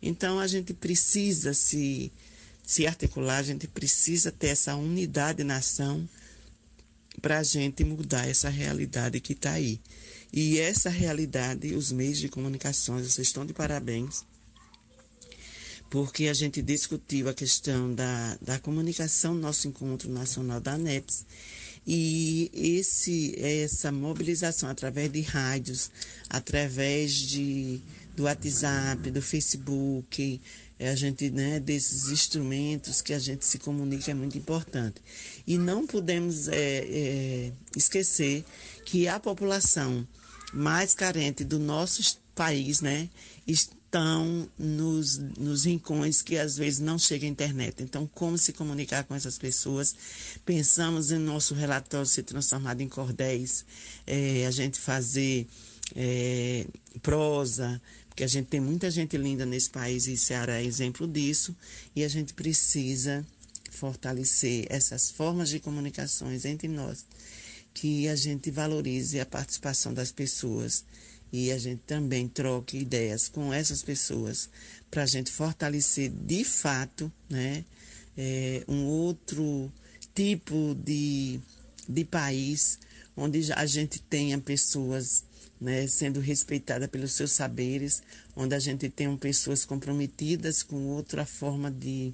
Então a gente precisa se, se articular, a gente precisa ter essa unidade na ação para a gente mudar essa realidade que está aí. E essa realidade, os meios de comunicação, vocês estão de parabéns, porque a gente discutiu a questão da, da comunicação no nosso encontro nacional da ANEPS. E esse, essa mobilização através de rádios, através de do WhatsApp, do Facebook, é, a gente, né, desses instrumentos que a gente se comunica é muito importante. E não podemos é, é, esquecer que a população mais carente do nosso país, né, estão nos, nos rincões que às vezes não chega a internet. Então, como se comunicar com essas pessoas? Pensamos em nosso relatório ser transformado em cordéis, é, a gente fazer é, prosa, porque a gente tem muita gente linda nesse país e Ceará é exemplo disso, e a gente precisa fortalecer essas formas de comunicações entre nós, que a gente valorize a participação das pessoas e a gente também troque ideias com essas pessoas para a gente fortalecer de fato né, é, um outro tipo de, de país onde a gente tenha pessoas né, sendo respeitada pelos seus saberes, onde a gente tem pessoas comprometidas com outra forma de,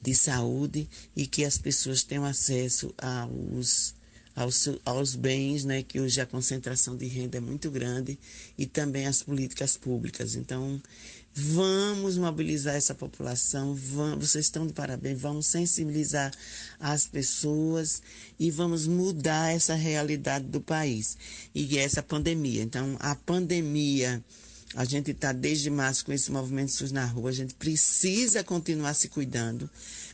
de saúde e que as pessoas tenham acesso aos, aos, aos bens, né, que hoje a concentração de renda é muito grande, e também as políticas públicas. Então, Vamos mobilizar essa população, vamos, vocês estão de parabéns, vamos sensibilizar as pessoas e vamos mudar essa realidade do país e essa pandemia. Então, a pandemia, a gente está desde março com esse movimento SUS na rua, a gente precisa continuar se cuidando,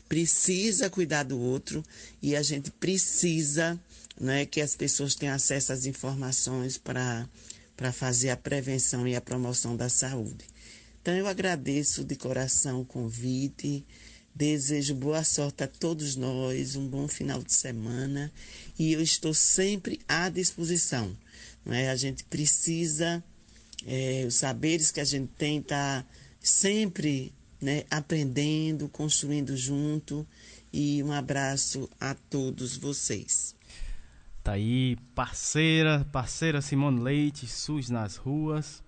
precisa cuidar do outro e a gente precisa né, que as pessoas tenham acesso às informações para fazer a prevenção e a promoção da saúde. Então eu agradeço de coração o convite, desejo boa sorte a todos nós, um bom final de semana e eu estou sempre à disposição. Não é? A gente precisa, é, os saberes que a gente tem, tá sempre né, aprendendo, construindo junto e um abraço a todos vocês. Tá aí, parceira, parceira Simone Leite, SUS nas ruas.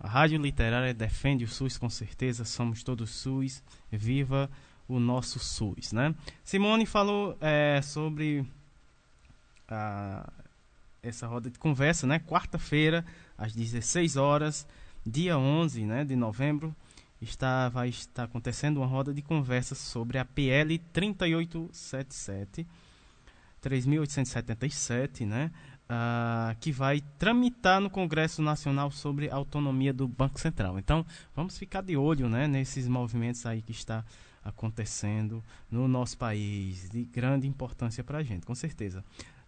A Rádio Literária defende o SUS com certeza, somos todos SUS, viva o nosso SUS, né? Simone falou é, sobre a, essa roda de conversa, né? Quarta-feira, às 16 horas, dia 11 né, de novembro, está, vai estar acontecendo uma roda de conversa sobre a PL 3877, 3877, né? Uh, que vai tramitar no Congresso Nacional sobre a autonomia do Banco Central. Então, vamos ficar de olho né, nesses movimentos aí que está acontecendo no nosso país, de grande importância para a gente, com certeza.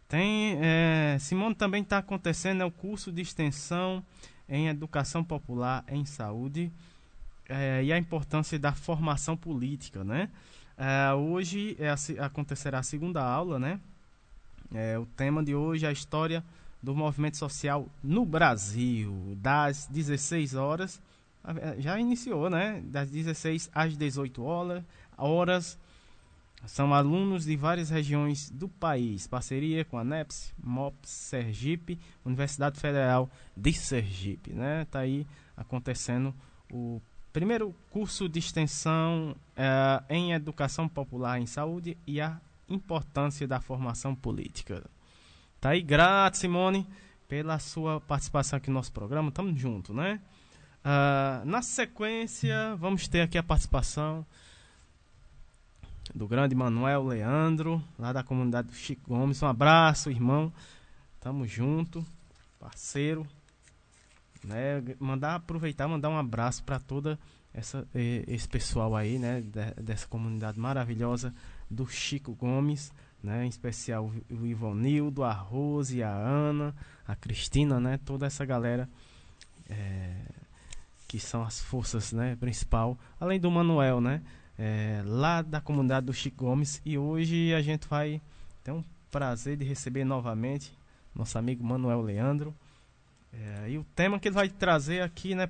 Tem, é, Simone, também está acontecendo é o curso de extensão em Educação Popular em Saúde é, e a importância da formação política, né? É, hoje é acontecerá a segunda aula, né? É, o tema de hoje é a história do movimento social no Brasil, das 16 horas, já iniciou, né? Das 16 às 18 horas, horas são alunos de várias regiões do país, parceria com a NEPS, MOPS, Sergipe, Universidade Federal de Sergipe, né? Tá aí acontecendo o primeiro curso de extensão é, em Educação Popular em Saúde e a importância da formação política. Tá aí, grato, Simone, pela sua participação aqui no nosso programa. Tamo junto, né? Uh, na sequência, vamos ter aqui a participação do grande Manuel Leandro, lá da comunidade do Chico Gomes. Um abraço, irmão. Tamo junto, parceiro. Né? Mandar aproveitar, mandar um abraço para toda essa esse pessoal aí, né, dessa comunidade maravilhosa do Chico Gomes, né? Em especial o Ivonildo, a Rose, a Ana, a Cristina, né? Toda essa galera é, que são as forças, né? Principal, além do Manuel, né? É, lá da comunidade do Chico Gomes e hoje a gente vai ter um prazer de receber novamente nosso amigo Manuel Leandro é, e o tema que ele vai trazer aqui, né?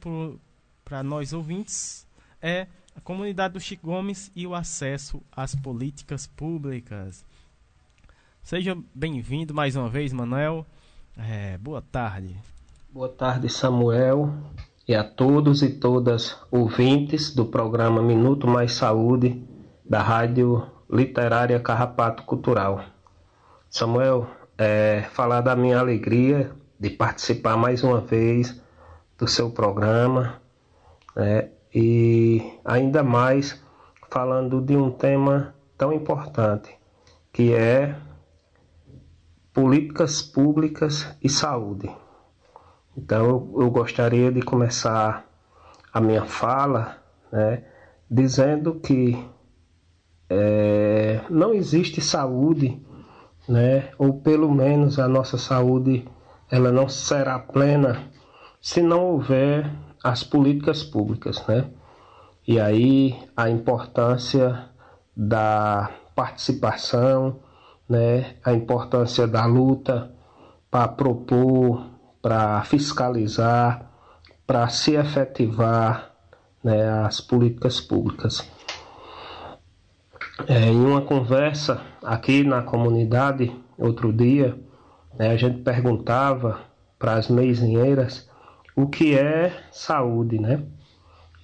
Para nós ouvintes é a comunidade do Chico Gomes e o acesso às políticas públicas. Seja bem-vindo mais uma vez, Manuel. É, boa tarde. Boa tarde, Samuel, e a todos e todas ouvintes do programa Minuto Mais Saúde da Rádio Literária Carrapato Cultural. Samuel, é, falar da minha alegria de participar mais uma vez do seu programa, né, e ainda mais falando de um tema tão importante que é políticas públicas e saúde. Então eu, gostaria de começar a minha fala né, dizendo que é, não existe saúde, né, ou pelo menos a nossa saúde ela não será plena se não houver as políticas públicas, né? E aí a importância da participação, né? A importância da luta para propor, para fiscalizar, para se efetivar né, as políticas públicas. É, em uma conversa aqui na comunidade, outro dia, né, a gente perguntava para as meizinheiras o que é saúde, né?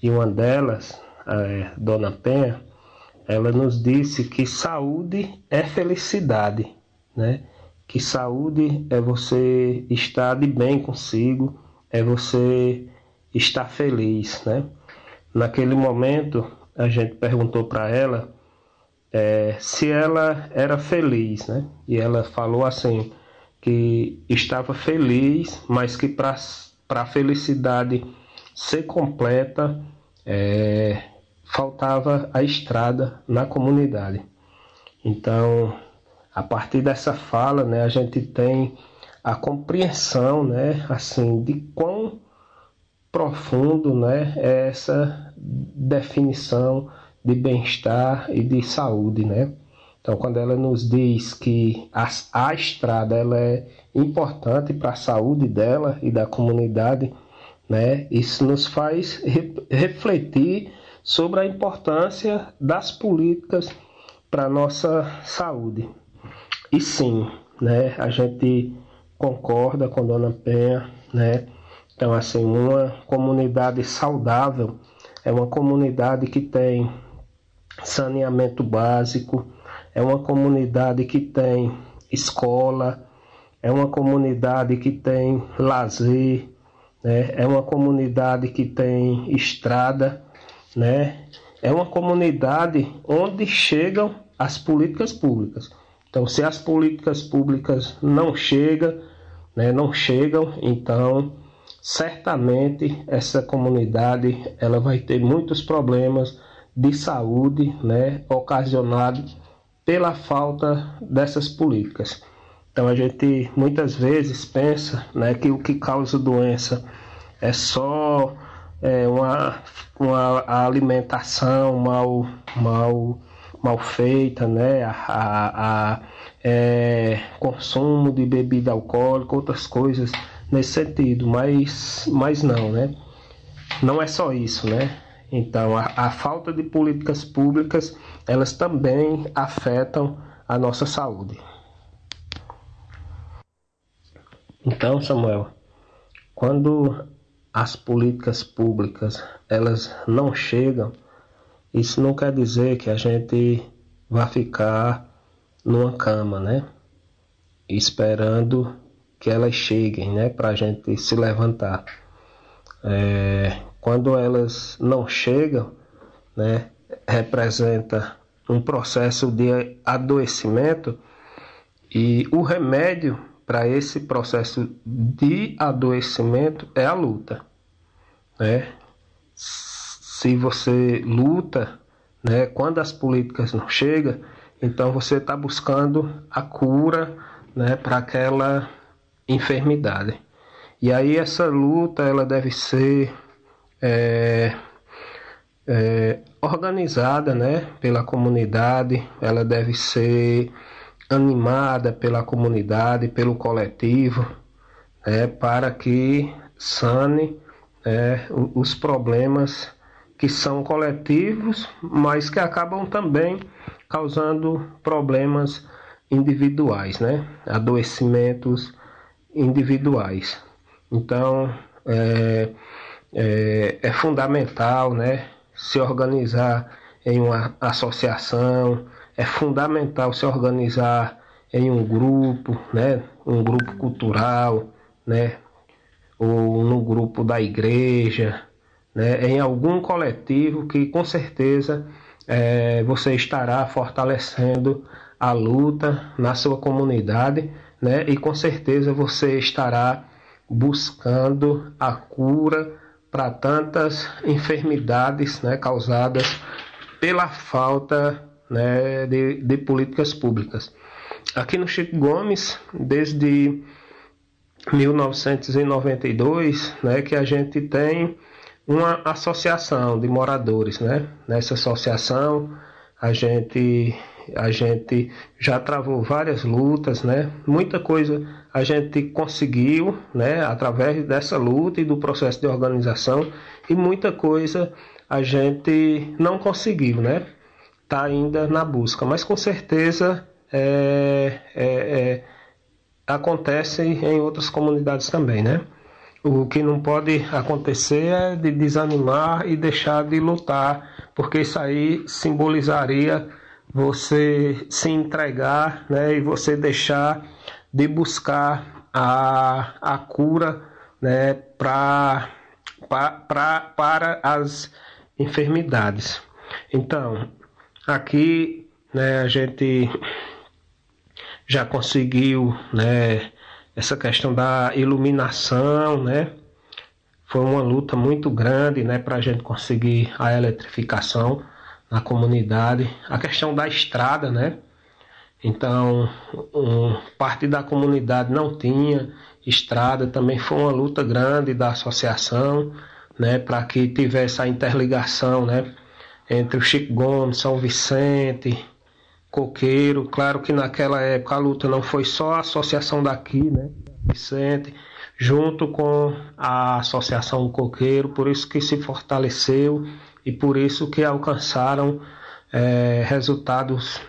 E uma delas, é, Dona Penha, ela nos disse que saúde é felicidade, né? Que saúde é você estar de bem consigo, é você estar feliz, né? Naquele momento, a gente perguntou para ela é, se ela era feliz, né? E ela falou assim que estava feliz, mas que para a felicidade ser completa é, faltava a estrada na comunidade. Então, a partir dessa fala, né, a gente tem a compreensão, né, assim, de quão profundo, né, é essa definição de bem-estar e de saúde, né? Então, quando ela nos diz que a, a estrada ela é importante para a saúde dela e da comunidade, né? Isso nos faz re, refletir sobre a importância das políticas para a nossa saúde. E sim, né, a gente concorda com Dona Penha, né? Então, assim, uma comunidade saudável é uma comunidade que tem saneamento básico, é uma comunidade que tem escola, é uma comunidade que tem lazer, né? é uma comunidade que tem estrada né? É uma comunidade onde chegam as políticas públicas. Então, se as políticas públicas não chegam, né, não chegam, então certamente essa comunidade ela vai ter muitos problemas de saúde, né, ocasionados pela falta dessas políticas. Então a gente muitas vezes pensa, né, que o que causa doença é só é, uma, uma alimentação mal, mal, mal feita, né? a, a, a é, consumo de bebida alcoólica, outras coisas nesse sentido, mas, mas não, né? Não é só isso, né? Então, a, a falta de políticas públicas, elas também afetam a nossa saúde. Então, Samuel, quando as políticas públicas elas não chegam, isso não quer dizer que a gente vai ficar numa cama, né? Esperando que elas cheguem, né? Para a gente se levantar. É, quando elas não chegam, né? Representa um processo de adoecimento e o remédio para esse processo de adoecimento é a luta. Né? Se você luta, né, quando as políticas não chegam, então você está buscando a cura né, para aquela enfermidade. E aí essa luta ela deve ser é, é, organizada né, pela comunidade, ela deve ser animada pela comunidade, pelo coletivo, né, para que sane é, os problemas que são coletivos, mas que acabam também causando problemas individuais, né, adoecimentos individuais. Então é, é, é fundamental, né, se organizar em uma associação, é fundamental se organizar em um grupo, né, um grupo cultural, né, ou no grupo da igreja, né, em algum coletivo que com certeza é, você estará fortalecendo a luta na sua comunidade, né, e com certeza você estará buscando a cura para tantas enfermidades né, causadas pela falta né, de, de políticas públicas. Aqui no Chico Gomes, desde 1992, né, que a gente tem uma associação de moradores, né? Nessa associação a gente a gente já travou várias lutas, né? Muita coisa a gente conseguiu, né, através dessa luta e do processo de organização e muita coisa a gente não conseguiu, né? está ainda na busca, mas com certeza é, é, é, acontece em outras comunidades também, né? O que não pode acontecer é de desanimar e deixar de lutar porque isso aí simbolizaria você se entregar né, e você deixar de buscar a, a cura né, pra, pra, pra, para as enfermidades. Então, aqui né, a gente já conseguiu né, essa questão da iluminação, né? Foi uma luta muito grande né, para a gente conseguir a eletrificação na comunidade. A questão da estrada, né? Então, um, parte da comunidade não tinha estrada, também foi uma luta grande da associação, né, para que tivesse a interligação, né, entre o Chico Gomes, São Vicente, Coqueiro. Claro que naquela época a luta não foi só a associação daqui, né, Vicente, junto com a associação Coqueiro, por isso que se fortaleceu e por isso que alcançaram é, resultados,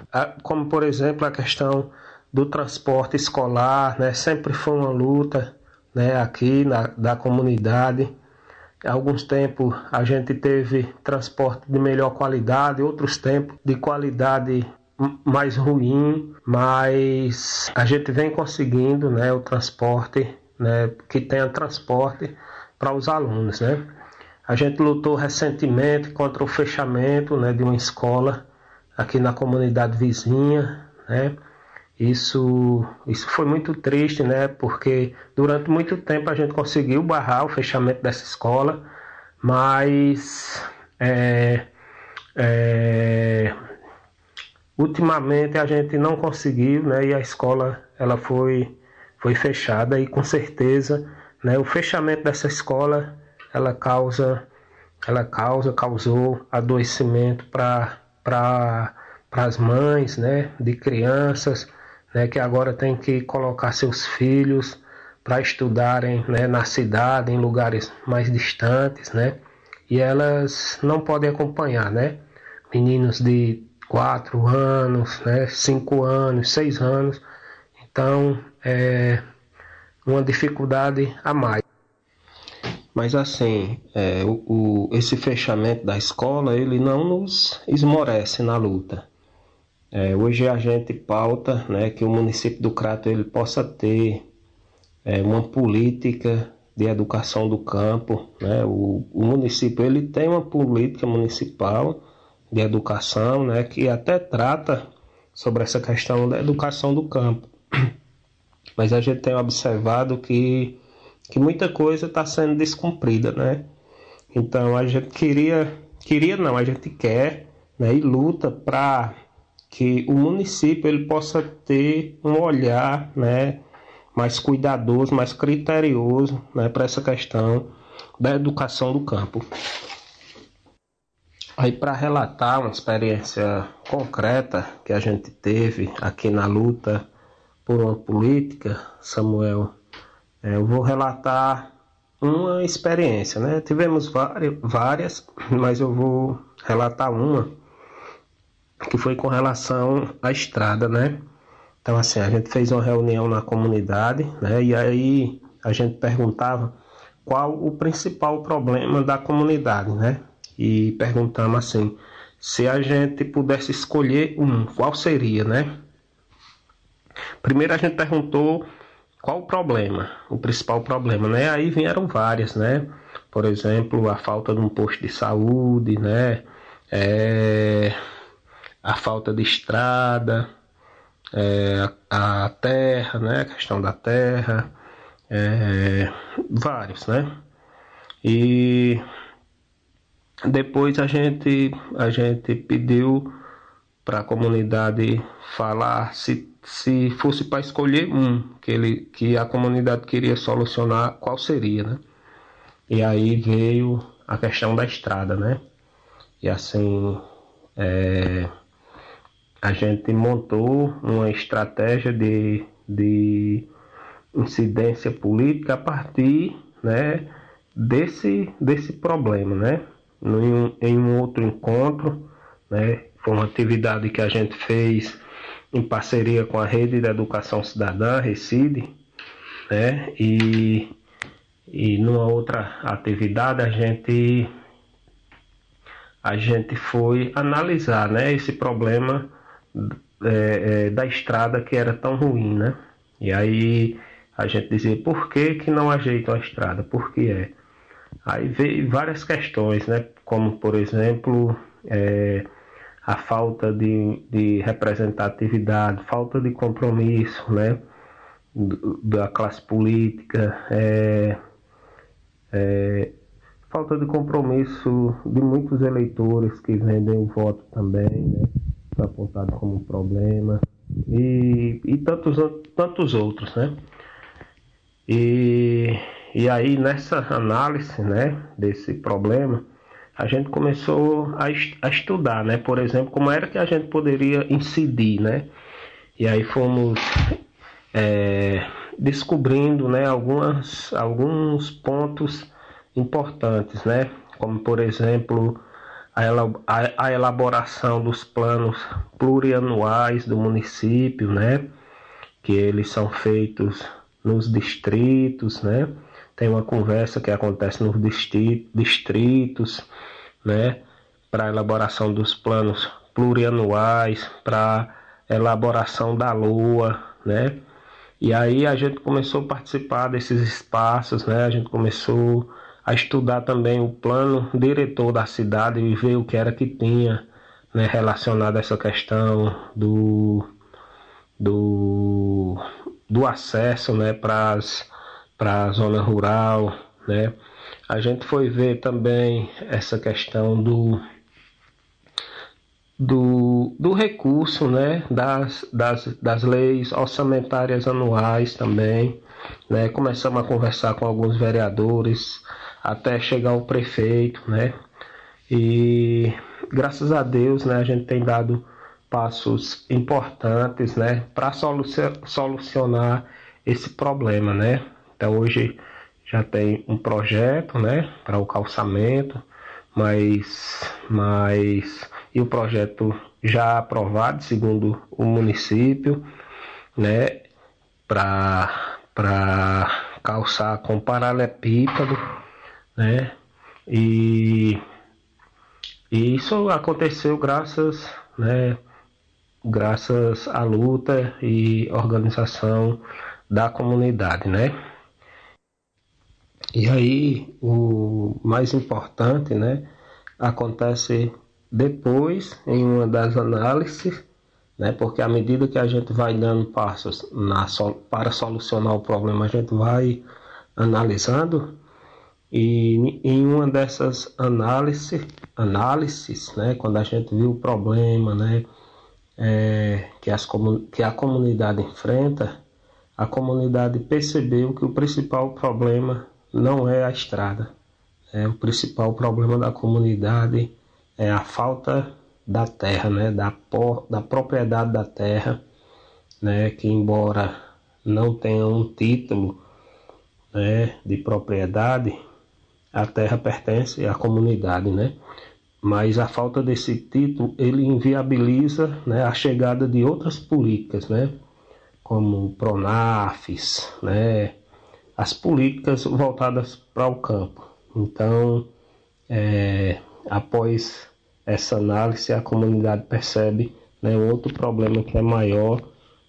como por exemplo a questão do transporte escolar, né? sempre foi uma luta né? aqui na, da comunidade. Há alguns tempos a gente teve transporte de melhor qualidade, outros tempos de qualidade mais ruim, mas a gente vem conseguindo né, o transporte, né, que tenha transporte para os alunos. Né? A gente lutou recentemente contra o fechamento né, de uma escola aqui na comunidade vizinha, né? Isso, isso foi muito triste, né? Porque durante muito tempo a gente conseguiu barrar o fechamento dessa escola, mas é, é, ultimamente a gente não conseguiu, né? E a escola ela foi, foi fechada e com certeza, né? O fechamento dessa escola ela causa ela causa causou adoecimento para para as mães né de crianças né que agora tem que colocar seus filhos para estudarem né, na cidade em lugares mais distantes né e elas não podem acompanhar né meninos de quatro anos né cinco anos seis anos então é uma dificuldade a mais mas assim, é, o, o, esse fechamento da escola ele não nos esmorece na luta. É, hoje a gente pauta né, que o município do Crato ele possa ter é, uma política de educação do campo. Né? O, o, município ele tem uma política municipal de educação né, que até trata sobre essa questão da educação do campo. Mas a gente tem observado que que muita coisa está sendo descumprida, né? Então a gente queria, queria não, a gente quer, né, e luta para que o município ele possa ter um olhar, né, mais cuidadoso, mais criterioso, né, para essa questão da educação do campo. Aí para relatar uma experiência concreta que a gente teve aqui na luta por uma política, Samuel, eu vou relatar uma experiência, né? Tivemos várias, mas eu vou relatar uma que foi com relação à estrada, né? Então, assim, a gente fez uma reunião na comunidade, né? E aí a gente perguntava qual o principal problema da comunidade, né? E perguntamos assim, se a gente pudesse escolher um, qual seria, né? Primeiro a gente perguntou qual o problema? O principal problema, né? Aí vieram várias, né? Por exemplo, a falta de um posto de saúde, né? É, a falta de estrada, é, a terra, né? A questão da terra, é, vários, né? E depois a gente a gente pediu para a comunidade falar se se fosse para escolher um que ele que a comunidade queria solucionar, qual seria, né? E aí veio a questão da estrada, né? E assim é, a gente montou uma estratégia de, de incidência política a partir né, desse, desse problema, né? Em, em um outro encontro, né? Foi uma atividade que a gente fez em parceria com a Rede de Educação Cidadã, Recide, né? E, e numa outra atividade a gente a gente foi analisar né, esse problema é, é, da estrada que era tão ruim, né? E aí a gente dizia, por que, que não ajeitam a estrada? Por que é? Aí veio várias questões, né? Como, por exemplo, é, a falta de, de representatividade, falta de compromisso, né? Da classe política, é, é, falta de compromisso de muitos eleitores que vendem o voto também, né? Apontado como um problema. E, e tantos, tantos outros, né? E, e aí nessa análise né, desse problema, a gente começou a, a estudar, né? Por exemplo, como era que a gente poderia incidir, né? E aí fomos é, descobrindo né, algumas, alguns pontos importantes, né? Como por exemplo a elaboração dos planos plurianuais do município, né? Que eles são feitos nos distritos, né? Tem uma conversa que acontece nos distritos, né? Para elaboração dos planos plurianuais, para elaboração da lua, né? E aí a gente começou a participar desses espaços, né? A gente começou a estudar também o plano diretor da cidade e ver o que era que tinha né, relacionado a essa questão do, do, do acesso né, para a zona rural. Né. A gente foi ver também essa questão do, do, do recurso né, das, das, das leis orçamentárias anuais também. Né. Começamos a conversar com alguns vereadores até chegar o prefeito, né? E graças a Deus, né, a gente tem dado passos importantes, né, para solucionar esse problema, né? Então hoje já tem um projeto, né, para o calçamento, mas mas e o projeto já aprovado segundo o município, né, para para calçar com paralelepípedo né? E, e isso aconteceu graças, né, graças à luta e organização da comunidade, né? E aí o mais importante, né, acontece depois em uma das análises, né, porque à medida que a gente vai dando passos na, para solucionar o problema, a gente vai analisando. E em uma dessas análises, análises né, quando a gente viu o problema né, é, que, as, que a comunidade enfrenta, a comunidade percebeu que o principal problema não é a estrada. É, o principal problema da comunidade é a falta da terra, né, da, da propriedade da terra, né, que embora não tenha um título né, de propriedade, a terra pertence à comunidade, né? Mas a falta desse título ele inviabiliza né, a chegada de outras políticas, né? Como Pronafes, né? As políticas voltadas para o campo. Então, é, após essa análise, a comunidade percebe né, outro problema que é maior,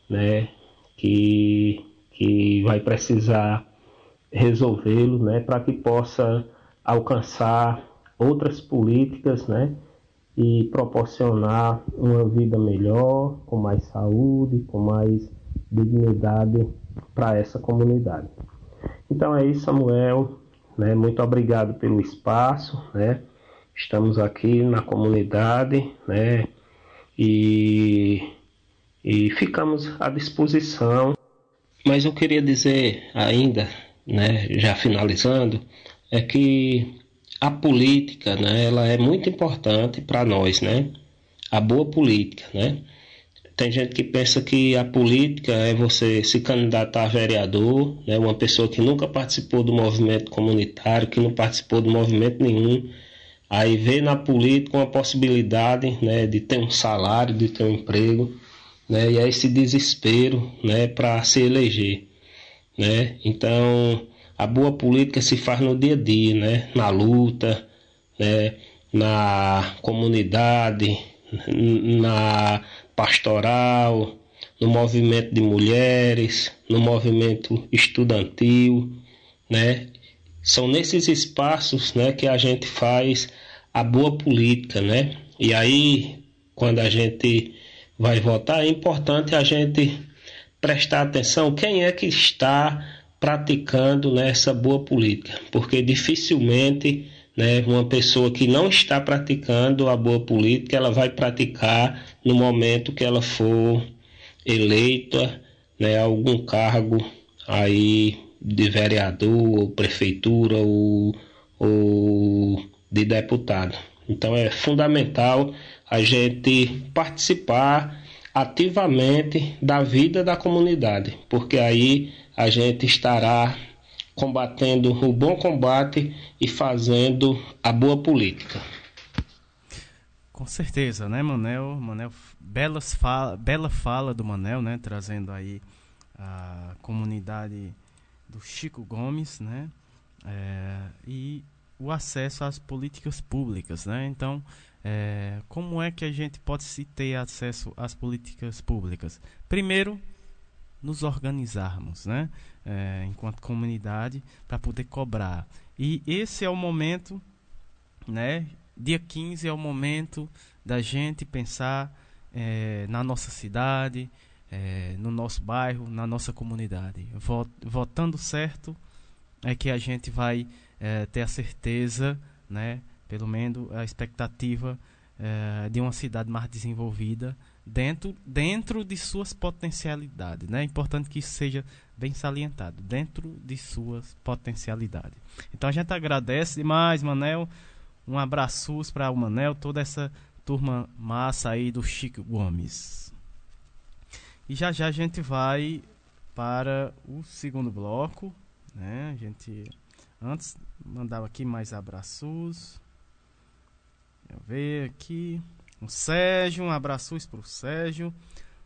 né? Que, que vai precisar resolvê-lo, né, para que possa alcançar outras políticas, né, e proporcionar uma vida melhor, com mais saúde, com mais dignidade para essa comunidade. Então é isso, Samuel. Né? Muito obrigado pelo espaço. Né? Estamos aqui na comunidade né? e, e ficamos à disposição. Mas eu queria dizer ainda né, já finalizando, é que a política, né, ela é muito importante para nós, né? A boa política, né? Tem gente que pensa que a política é você se candidatar a vereador, né? Uma pessoa que nunca participou do movimento comunitário, que não participou do movimento nenhum, aí vê na política uma possibilidade, né, de ter um salário, de ter um emprego, né? E é esse desespero, né, para se eleger né? Então, a boa política se faz no dia a dia, né? Na luta, né? na comunidade, na pastoral, no movimento de mulheres, no movimento estudantil, né? São nesses espaços, né, que a gente faz a boa política, né? E aí, quando a gente vai votar, é importante a gente prestar atenção quem é que está praticando né, essa boa política, porque dificilmente né, uma pessoa que não está praticando a boa política, ela vai praticar no momento que ela for eleita né, algum cargo aí de vereador, ou prefeitura ou, ou de deputado. Então é fundamental a gente participar ativamente da vida da comunidade, porque aí a gente estará combatendo o bom combate e fazendo a boa política. Com certeza, né, Manel? Manel, belas fala, bela fala do Manel, né, trazendo aí a comunidade do Chico Gomes, né, é, e o acesso às políticas públicas, né? Então, é, como é que a gente pode se ter acesso às políticas públicas? Primeiro, nos organizarmos, né? É, enquanto comunidade, para poder cobrar. E esse é o momento, né? Dia 15 é o momento da gente pensar é, na nossa cidade, é, no nosso bairro, na nossa comunidade. Votando certo é que a gente vai é, ter a certeza, né? Pelo menos a expectativa é, de uma cidade mais desenvolvida dentro, dentro de suas potencialidades. Né? É importante que isso seja bem salientado, dentro de suas potencialidades. Então a gente agradece demais, Manel. Um abraço para o Manel, toda essa turma massa aí do Chico Gomes. E já já a gente vai para o segundo bloco, né? A gente antes mandava aqui mais abraços. Eu ver aqui. O Sérgio, um abraço para o Sérgio.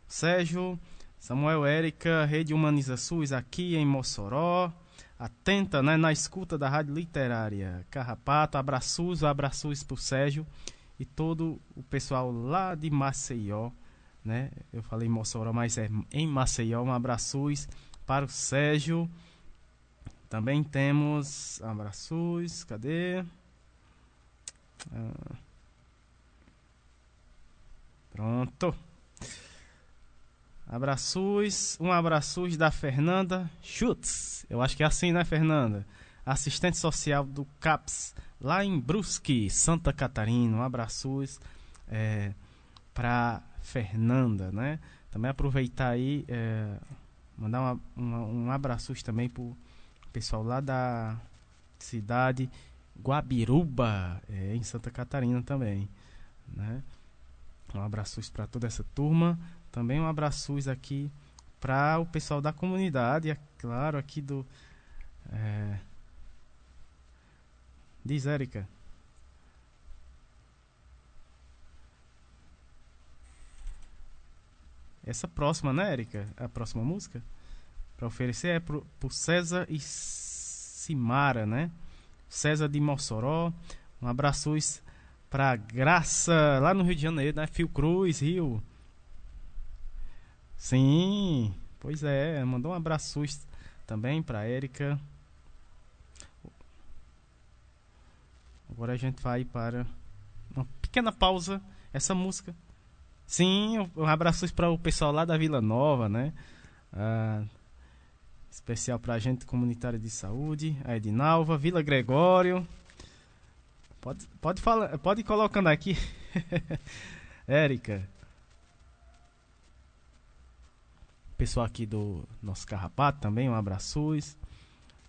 Sérgio, Samuel Érica, Rede Humaniza SUS aqui em Mossoró. Atenta, né, na escuta da Rádio Literária. Carrapato, abraços, abraços para o Sérgio e todo o pessoal lá de Maceió, né? Eu falei Mossoró, mas é em Maceió. Um abraços para o Sérgio. Também temos abraços, cadê? Ah. Pronto. Abraços, um abraços da Fernanda Schutz. Eu acho que é assim, né, Fernanda? Assistente social do CAPS, lá em Brusque, Santa Catarina. Um abraços é, para Fernanda, né? Também aproveitar aí, é, mandar uma, uma, um abraços também pro pessoal lá da cidade Guabiruba, é, em Santa Catarina também, né? Um abraço para toda essa turma. Também um abraço aqui para o pessoal da comunidade, é claro, aqui do. É... Diz, Érica. Essa próxima, né, Érica? A próxima música? Para oferecer é pro, pro César e Simara, né? César de Mossoró. Um abraço pra Graça, lá no Rio de Janeiro, né? Cruz Rio. Sim, pois é. Mandou um abraço também pra Érica. Agora a gente vai para uma pequena pausa. Essa música. Sim, um abraço para o pessoal lá da Vila Nova, né? Ah, especial para a gente comunitária de saúde, a Edinalva, Vila Gregório. Pode, pode, falar, pode ir colocando aqui. (laughs) Érica. Pessoal aqui do nosso Carrapato também, um abraço.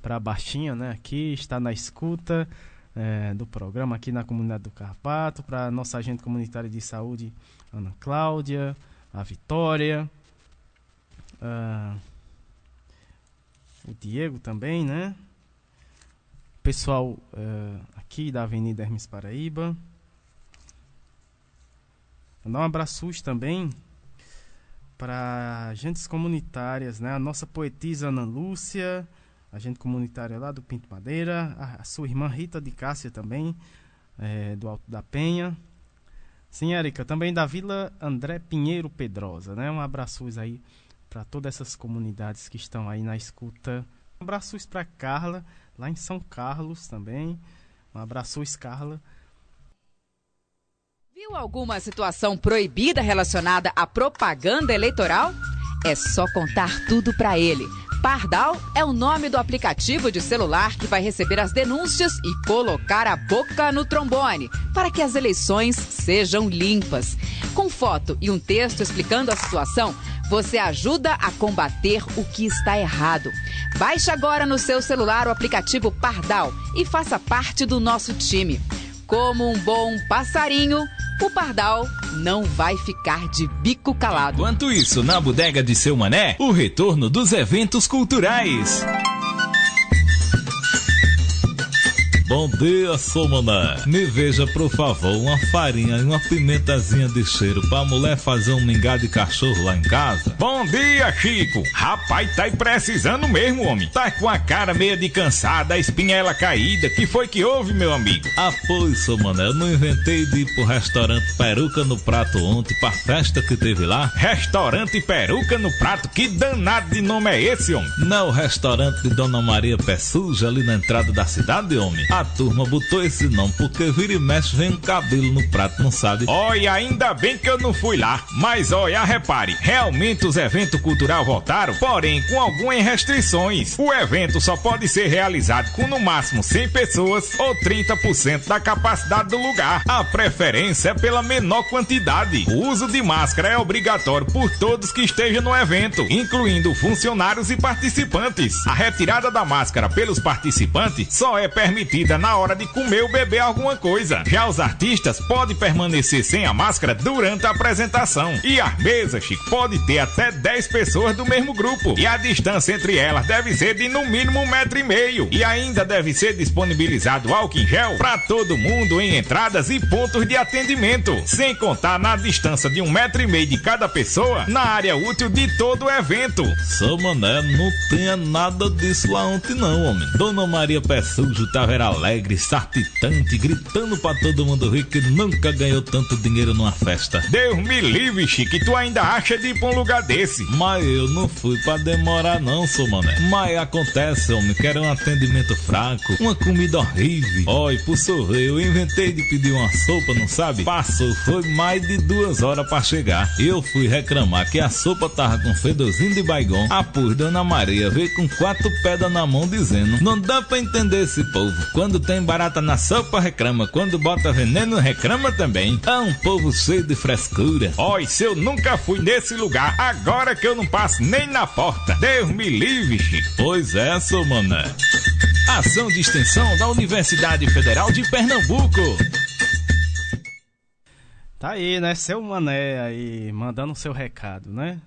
Para a Baixinha, né? Aqui está na escuta é, do programa aqui na comunidade do Carrapato. Para nossa agente comunitária de saúde, Ana Cláudia, a Vitória. Uh, o Diego também, né? Pessoal uh, aqui da Avenida Hermes Paraíba. Mandar um abraço também para agentes comunitárias, né? A nossa poetisa Ana Lúcia, agente comunitária lá do Pinto Madeira, a, a sua irmã Rita de Cássia também, é, do Alto da Penha. Sim, Érica, também da Vila André Pinheiro Pedrosa, né? Um abraço aí para todas essas comunidades que estão aí na escuta. Um abraço para Carla, lá em São Carlos também. Um abraço, Carla. Viu alguma situação proibida relacionada à propaganda eleitoral? É só contar tudo para ele. Pardal é o nome do aplicativo de celular que vai receber as denúncias e colocar a boca no trombone para que as eleições sejam limpas. Com foto e um texto explicando a situação, você ajuda a combater o que está errado. Baixe agora no seu celular o aplicativo Pardal e faça parte do nosso time. Como um bom passarinho, o Pardal não vai ficar de bico calado. Enquanto isso, na bodega de seu Mané, o retorno dos eventos culturais. Bom dia, sou mané. Me veja, por favor, uma farinha e uma pimentazinha de cheiro pra mulher fazer um mingá de cachorro lá em casa. Bom dia, Chico. Rapaz, tá aí precisando mesmo, homem. Tá com a cara meia de cansada, a espinhela caída. Que foi que houve, meu amigo? Ah, pois, sou mané, eu não inventei de ir pro restaurante Peruca no Prato ontem pra festa que teve lá. Restaurante Peruca no Prato? Que danado de nome é esse, homem? Não, o restaurante de Dona Maria Pé Suja ali na entrada da cidade, homem. A turma botou esse nome porque vira e mexe vem um cabelo no prato, não sabe? Olha, ainda bem que eu não fui lá. Mas olha, repare, realmente os eventos culturais voltaram, porém com algumas restrições. O evento só pode ser realizado com no máximo 100 pessoas ou 30% da capacidade do lugar. A preferência é pela menor quantidade. O uso de máscara é obrigatório por todos que estejam no evento, incluindo funcionários e participantes. A retirada da máscara pelos participantes só é permitida na hora de comer ou beber alguma coisa. Já os artistas podem permanecer sem a máscara durante a apresentação. E as mesas, Chico, pode ter até 10 pessoas do mesmo grupo. E a distância entre elas deve ser de no mínimo um metro e meio. E ainda deve ser disponibilizado álcool em gel para todo mundo em entradas e pontos de atendimento. Sem contar na distância de um metro e meio de cada pessoa na área útil de todo o evento. Sou mané, não tenha nada disso lá ontem não, homem. Dona Maria Pé Sujo tava alegre, sartitante, gritando para todo mundo rir que nunca ganhou tanto dinheiro numa festa. Deus me livre, Chique, tu ainda acha de ir pra um lugar desse? Mas eu não fui para demorar não, sou mané. Mas acontece, homem, que era um atendimento fraco, uma comida horrível. Oi, por sorrir, eu inventei de pedir uma sopa, não sabe? Passou, foi mais de duas horas para chegar. Eu fui reclamar que a sopa tava com fedorzinho de baigon. A pus, Dona Maria veio com quatro pedras na mão dizendo, não dá para entender esse povo. Quando tem barata na sopa, reclama. Quando bota veneno, reclama também. É um povo cheio de frescura. Oi, se eu nunca fui nesse lugar, agora que eu não passo nem na porta. Deus me livre, Chico. Pois é, seu mané. Ação de extensão da Universidade Federal de Pernambuco. Tá aí, né? Seu mané aí, mandando o seu recado, né?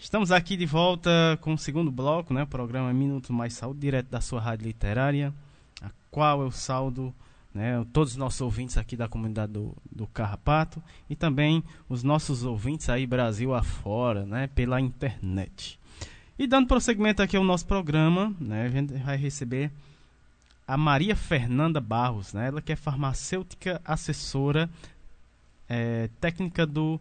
Estamos aqui de volta com o segundo bloco, né? O programa Minuto Mais Saúde, direto da sua rádio literária, a qual eu saldo né, todos os nossos ouvintes aqui da comunidade do, do Carrapato e também os nossos ouvintes aí Brasil afora, né? Pela internet. E dando prosseguimento aqui ao nosso programa, né? A gente vai receber a Maria Fernanda Barros, né? Ela que é farmacêutica assessora é, técnica do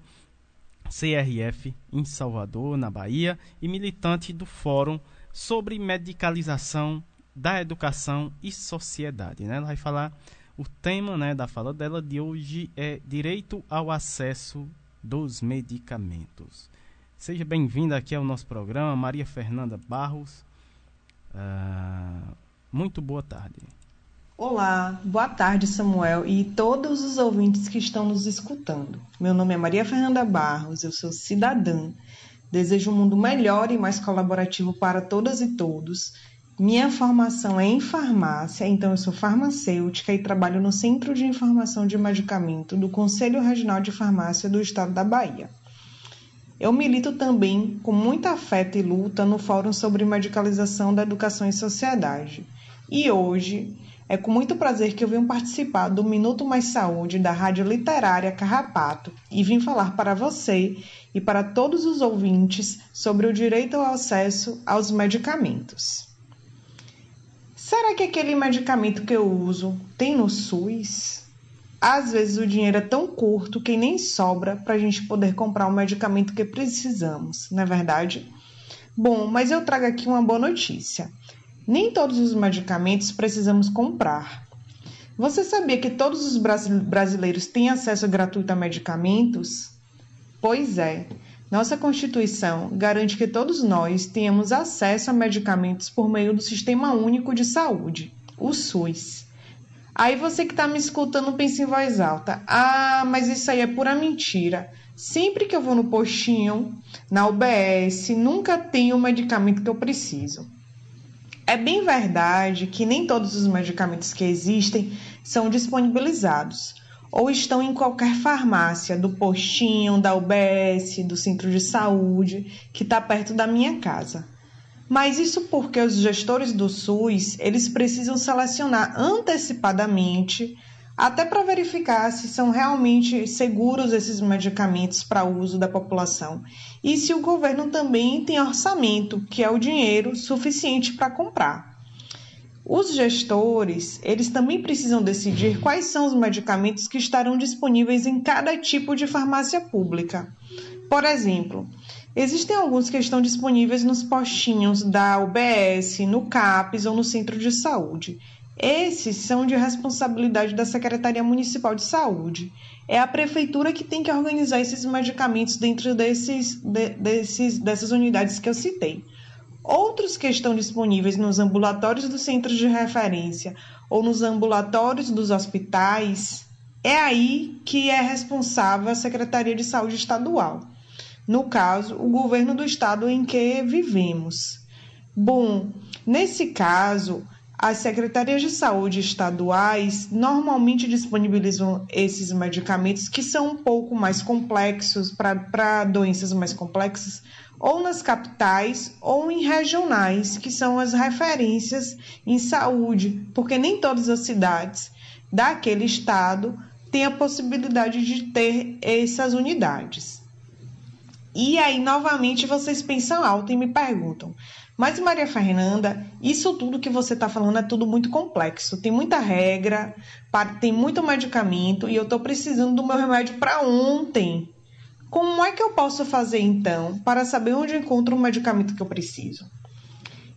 CRF em Salvador, na Bahia, e militante do Fórum sobre Medicalização da Educação e Sociedade. Né? Ela vai falar, o tema né, da fala dela de hoje é Direito ao Acesso dos Medicamentos. Seja bem-vinda aqui ao nosso programa, Maria Fernanda Barros. Uh, muito boa tarde. Olá, boa tarde, Samuel e todos os ouvintes que estão nos escutando. Meu nome é Maria Fernanda Barros, eu sou cidadã. Desejo um mundo melhor e mais colaborativo para todas e todos. Minha formação é em farmácia, então eu sou farmacêutica e trabalho no Centro de Informação de Medicamento do Conselho Regional de Farmácia do Estado da Bahia. Eu milito também com muita afeto e luta no Fórum sobre Medicalização da Educação e Sociedade. E hoje é com muito prazer que eu venho participar do Minuto Mais Saúde da Rádio Literária Carrapato e vim falar para você e para todos os ouvintes sobre o direito ao acesso aos medicamentos. Será que aquele medicamento que eu uso tem no SUS? Às vezes o dinheiro é tão curto que nem sobra para a gente poder comprar o medicamento que precisamos, não é verdade? Bom, mas eu trago aqui uma boa notícia. Nem todos os medicamentos precisamos comprar. Você sabia que todos os brasileiros têm acesso gratuito a medicamentos? Pois é. Nossa Constituição garante que todos nós tenhamos acesso a medicamentos por meio do Sistema Único de Saúde, o SUS. Aí você que está me escutando pensa em voz alta: ah, mas isso aí é pura mentira. Sempre que eu vou no postinho, na UBS, nunca tem o medicamento que eu preciso. É bem verdade que nem todos os medicamentos que existem são disponibilizados ou estão em qualquer farmácia do postinho, da UBS, do centro de saúde que está perto da minha casa. Mas isso porque os gestores do SUS, eles precisam selecionar antecipadamente até para verificar se são realmente seguros esses medicamentos para uso da população e se o governo também tem orçamento, que é o dinheiro suficiente para comprar. Os gestores, eles também precisam decidir quais são os medicamentos que estarão disponíveis em cada tipo de farmácia pública. Por exemplo, Existem alguns que estão disponíveis nos postinhos da UBS, no CAPES ou no centro de saúde. Esses são de responsabilidade da Secretaria Municipal de Saúde. É a prefeitura que tem que organizar esses medicamentos dentro desses, de, desses, dessas unidades que eu citei. Outros que estão disponíveis nos ambulatórios dos centros de referência ou nos ambulatórios dos hospitais, é aí que é responsável a Secretaria de Saúde Estadual no caso, o governo do estado em que vivemos. Bom, nesse caso, as secretarias de saúde estaduais normalmente disponibilizam esses medicamentos que são um pouco mais complexos para doenças mais complexas, ou nas capitais ou em regionais, que são as referências em saúde, porque nem todas as cidades daquele estado têm a possibilidade de ter essas unidades. E aí, novamente, vocês pensam alto e me perguntam: mas Maria Fernanda, isso tudo que você está falando é tudo muito complexo. Tem muita regra, tem muito medicamento e eu estou precisando do meu remédio para ontem. Como é que eu posso fazer então para saber onde encontro o medicamento que eu preciso?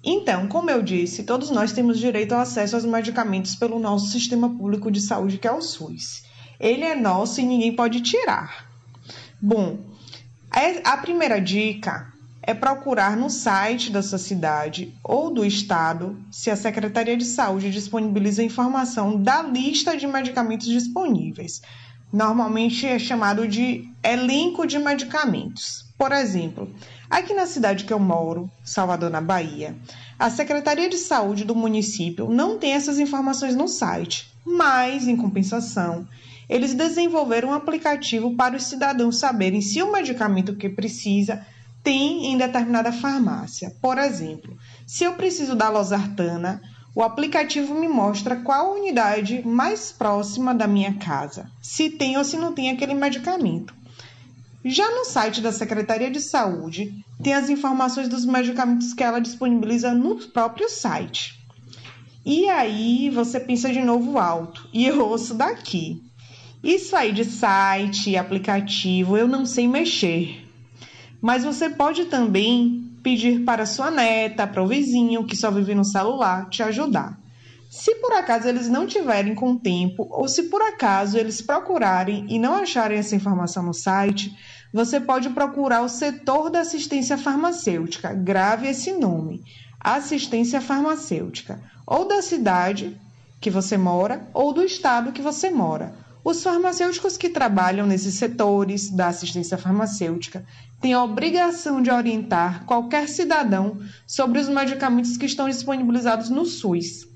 Então, como eu disse, todos nós temos direito ao acesso aos medicamentos pelo nosso sistema público de saúde, que é o SUS. Ele é nosso e ninguém pode tirar. Bom, a primeira dica é procurar no site da sua cidade ou do estado se a Secretaria de Saúde disponibiliza informação da lista de medicamentos disponíveis. Normalmente é chamado de elenco de medicamentos. Por exemplo, aqui na cidade que eu moro, Salvador, na Bahia, a Secretaria de Saúde do município não tem essas informações no site, mas, em compensação, eles desenvolveram um aplicativo para os cidadãos saberem se o medicamento que precisa tem em determinada farmácia. Por exemplo, se eu preciso da losartana, o aplicativo me mostra qual unidade mais próxima da minha casa, se tem ou se não tem aquele medicamento. Já no site da Secretaria de Saúde, tem as informações dos medicamentos que ela disponibiliza no próprio site. E aí você pensa de novo alto, e eu ouço daqui. Isso aí de site, aplicativo, eu não sei mexer. Mas você pode também pedir para sua neta, para o vizinho que só vive no celular, te ajudar. Se por acaso eles não tiverem com tempo, ou se por acaso eles procurarem e não acharem essa informação no site, você pode procurar o setor da assistência farmacêutica. Grave esse nome: assistência farmacêutica, ou da cidade que você mora, ou do estado que você mora os farmacêuticos que trabalham nesses setores da assistência farmacêutica têm a obrigação de orientar qualquer cidadão sobre os medicamentos que estão disponibilizados no SUS.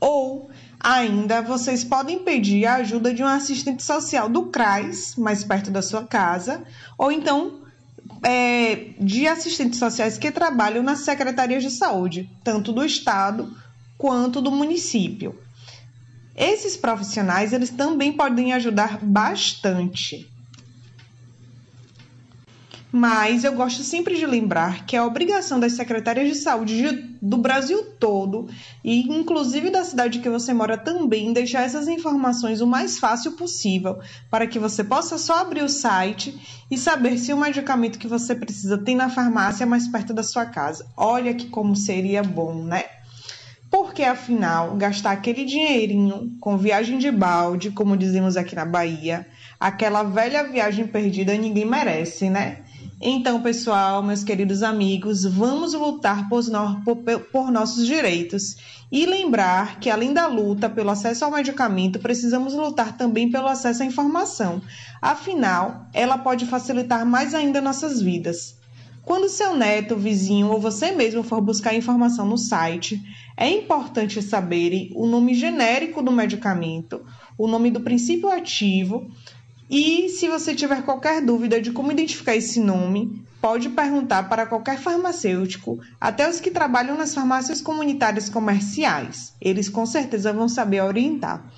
Ou, ainda, vocês podem pedir a ajuda de um assistente social do CRAS, mais perto da sua casa, ou então é, de assistentes sociais que trabalham nas secretarias de saúde, tanto do estado quanto do município. Esses profissionais, eles também podem ajudar bastante. Mas eu gosto sempre de lembrar que é obrigação das secretárias de saúde do Brasil todo, e inclusive da cidade que você mora também, deixar essas informações o mais fácil possível, para que você possa só abrir o site e saber se o medicamento que você precisa tem na farmácia mais perto da sua casa. Olha que como seria bom, né? Porque afinal, gastar aquele dinheirinho com viagem de balde, como dizemos aqui na Bahia, aquela velha viagem perdida ninguém merece, né? Então, pessoal, meus queridos amigos, vamos lutar por, por, por, nossos direitos e lembrar que, além da luta pelo acesso ao medicamento, precisamos lutar também pelo acesso à informação. Afinal, ela pode facilitar mais ainda nossas vidas. Quando seu neto, vizinho ou você mesmo for buscar informação no site, é importante saberem o nome genérico do medicamento, o nome do princípio ativo e se você tiver qualquer dúvida de como identificar esse nome, pode perguntar para qualquer farmacêutico, até os que trabalham nas farmácias comunitárias comerciais. Eles com certeza vão saber orientar.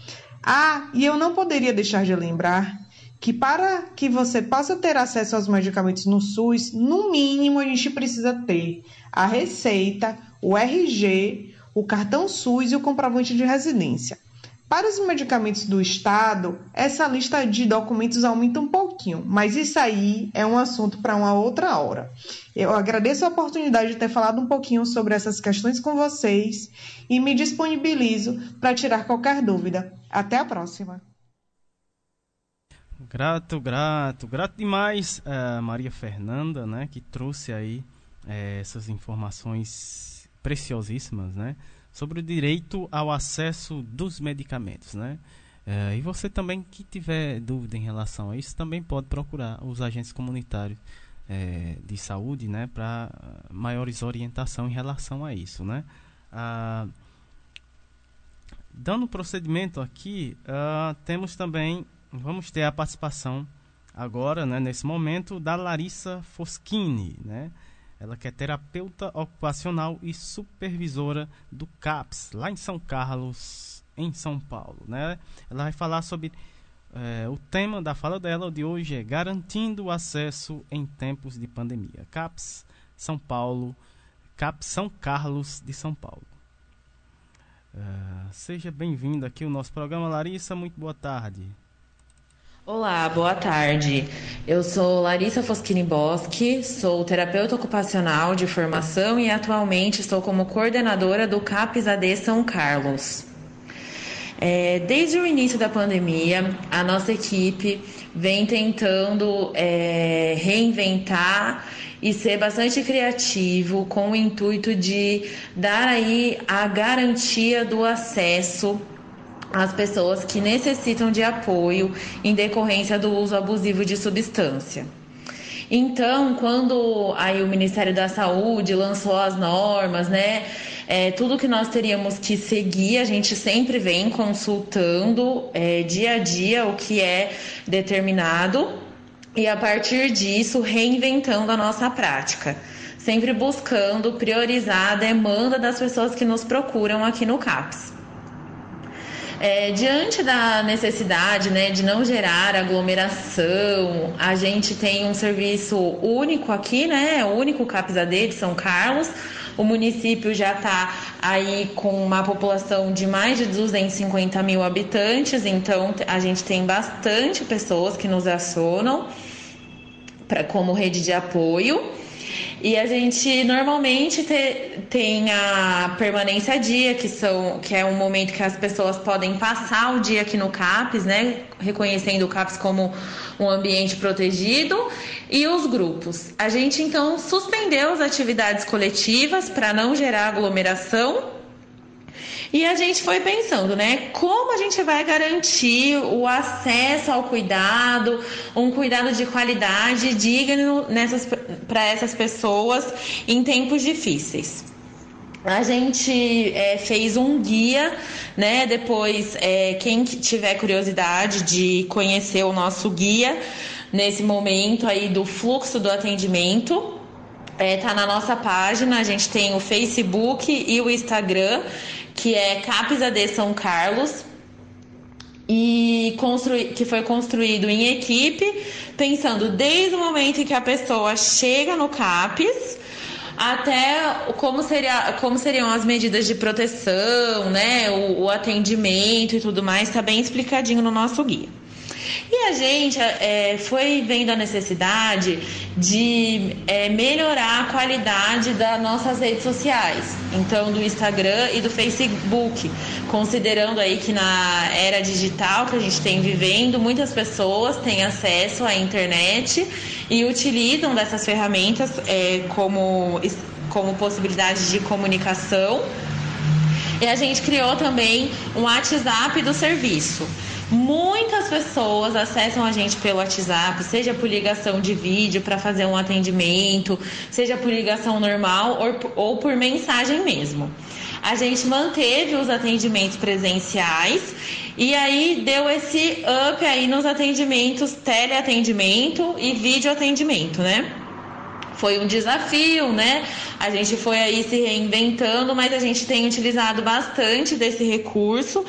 Ah, e eu não poderia deixar de lembrar que para que você possa ter acesso aos medicamentos no SUS, no mínimo a gente precisa ter a receita, o RG, o cartão SUS e o comprovante de residência. Para os medicamentos do Estado, essa lista de documentos aumenta um pouquinho, mas isso aí é um assunto para uma outra hora. Eu agradeço a oportunidade de ter falado um pouquinho sobre essas questões com vocês e me disponibilizo para tirar qualquer dúvida. Até a próxima. Grato, grato, grato demais a Maria Fernanda, né, que trouxe aí é, essas informações preciosíssimas, né? sobre o direito ao acesso dos medicamentos, né? É, e você também que tiver dúvida em relação a isso também pode procurar os agentes comunitários é, de saúde, né, para maiores orientação em relação a isso, né? Ah, dando procedimento aqui, ah, temos também, vamos ter a participação agora, né, nesse momento, da Larissa Foschini, né? Ela que é terapeuta ocupacional e supervisora do CAPS, lá em São Carlos, em São Paulo. Né? Ela vai falar sobre. É, o tema da fala dela de hoje é Garantindo o Acesso em Tempos de Pandemia. CAPS, São Paulo, CAPS São Carlos de São Paulo. É, seja bem-vindo aqui ao nosso programa, Larissa. Muito boa tarde. Olá, boa tarde. Eu sou Larissa Foschini Boschi, sou terapeuta ocupacional de formação e atualmente estou como coordenadora do CAPES AD São Carlos. É, desde o início da pandemia, a nossa equipe vem tentando é, reinventar e ser bastante criativo com o intuito de dar aí a garantia do acesso as pessoas que necessitam de apoio em decorrência do uso abusivo de substância. Então, quando aí o Ministério da Saúde lançou as normas, né, é, tudo que nós teríamos que seguir, a gente sempre vem consultando é, dia a dia o que é determinado e a partir disso reinventando a nossa prática, sempre buscando priorizar a demanda das pessoas que nos procuram aqui no CAPS. É, diante da necessidade né, de não gerar aglomeração, a gente tem um serviço único aqui, né? O único CAPSAD de São Carlos. O município já está aí com uma população de mais de 250 mil habitantes, então a gente tem bastante pessoas que nos acionam pra, como rede de apoio. E a gente normalmente te, tem a permanência a dia, que, são, que é um momento que as pessoas podem passar o dia aqui no CAPES, né? Reconhecendo o CAPES como um ambiente protegido, e os grupos. A gente então suspendeu as atividades coletivas para não gerar aglomeração e a gente foi pensando, né? Como a gente vai garantir o acesso ao cuidado, um cuidado de qualidade digno para essas pessoas em tempos difíceis. A gente é, fez um guia, né? Depois, é, quem tiver curiosidade de conhecer o nosso guia nesse momento aí do fluxo do atendimento, é, tá na nossa página, a gente tem o Facebook e o Instagram que é CAPES AD São Carlos. e construir, que foi construído em equipe, pensando desde o momento em que a pessoa chega no CAPES até como, seria, como seriam as medidas de proteção, né, o, o atendimento e tudo mais, está bem explicadinho no nosso guia. E a gente é, foi vendo a necessidade de é, melhorar a qualidade das nossas redes sociais, então do Instagram e do Facebook, considerando aí que na era digital que a gente tem vivendo, muitas pessoas têm acesso à internet e utilizam dessas ferramentas é, como, como possibilidade de comunicação. E a gente criou também um WhatsApp do serviço. Muitas pessoas acessam a gente pelo WhatsApp, seja por ligação de vídeo para fazer um atendimento, seja por ligação normal ou, por mensagem mesmo. A gente manteve os atendimentos presenciais e aí deu esse up aí nos atendimentos teleatendimento e videoatendimento, né? Foi um desafio, né? A gente foi aí se reinventando, mas a gente tem utilizado bastante desse recurso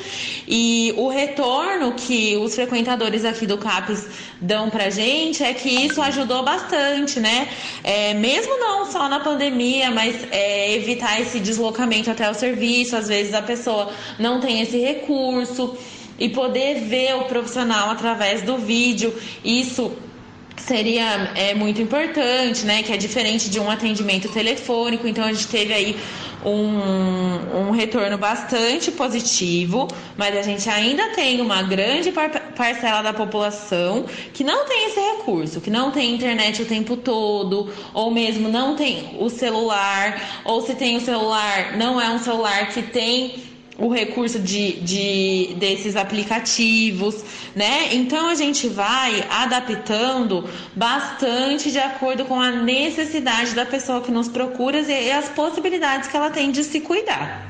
e o retorno que os frequentadores aqui do CAPES dão pra gente é que isso ajudou bastante, né? É, mesmo não só na pandemia, mas é, evitar esse deslocamento até o serviço, às vezes a pessoa não tem esse recurso e poder ver o profissional através do vídeo, isso seria é, muito importante, né? Que é diferente de um atendimento telefônico. Então a gente teve aí um, um retorno bastante positivo, mas a gente ainda tem uma grande par parcela da população que não tem esse recurso, que não tem internet o tempo todo, ou mesmo não tem o celular, ou se tem o celular, não é um celular que tem o recurso de, de, desses aplicativos, né? Então a gente vai adaptando bastante de acordo com a necessidade da pessoa que nos procura e, as possibilidades que ela tem de se cuidar.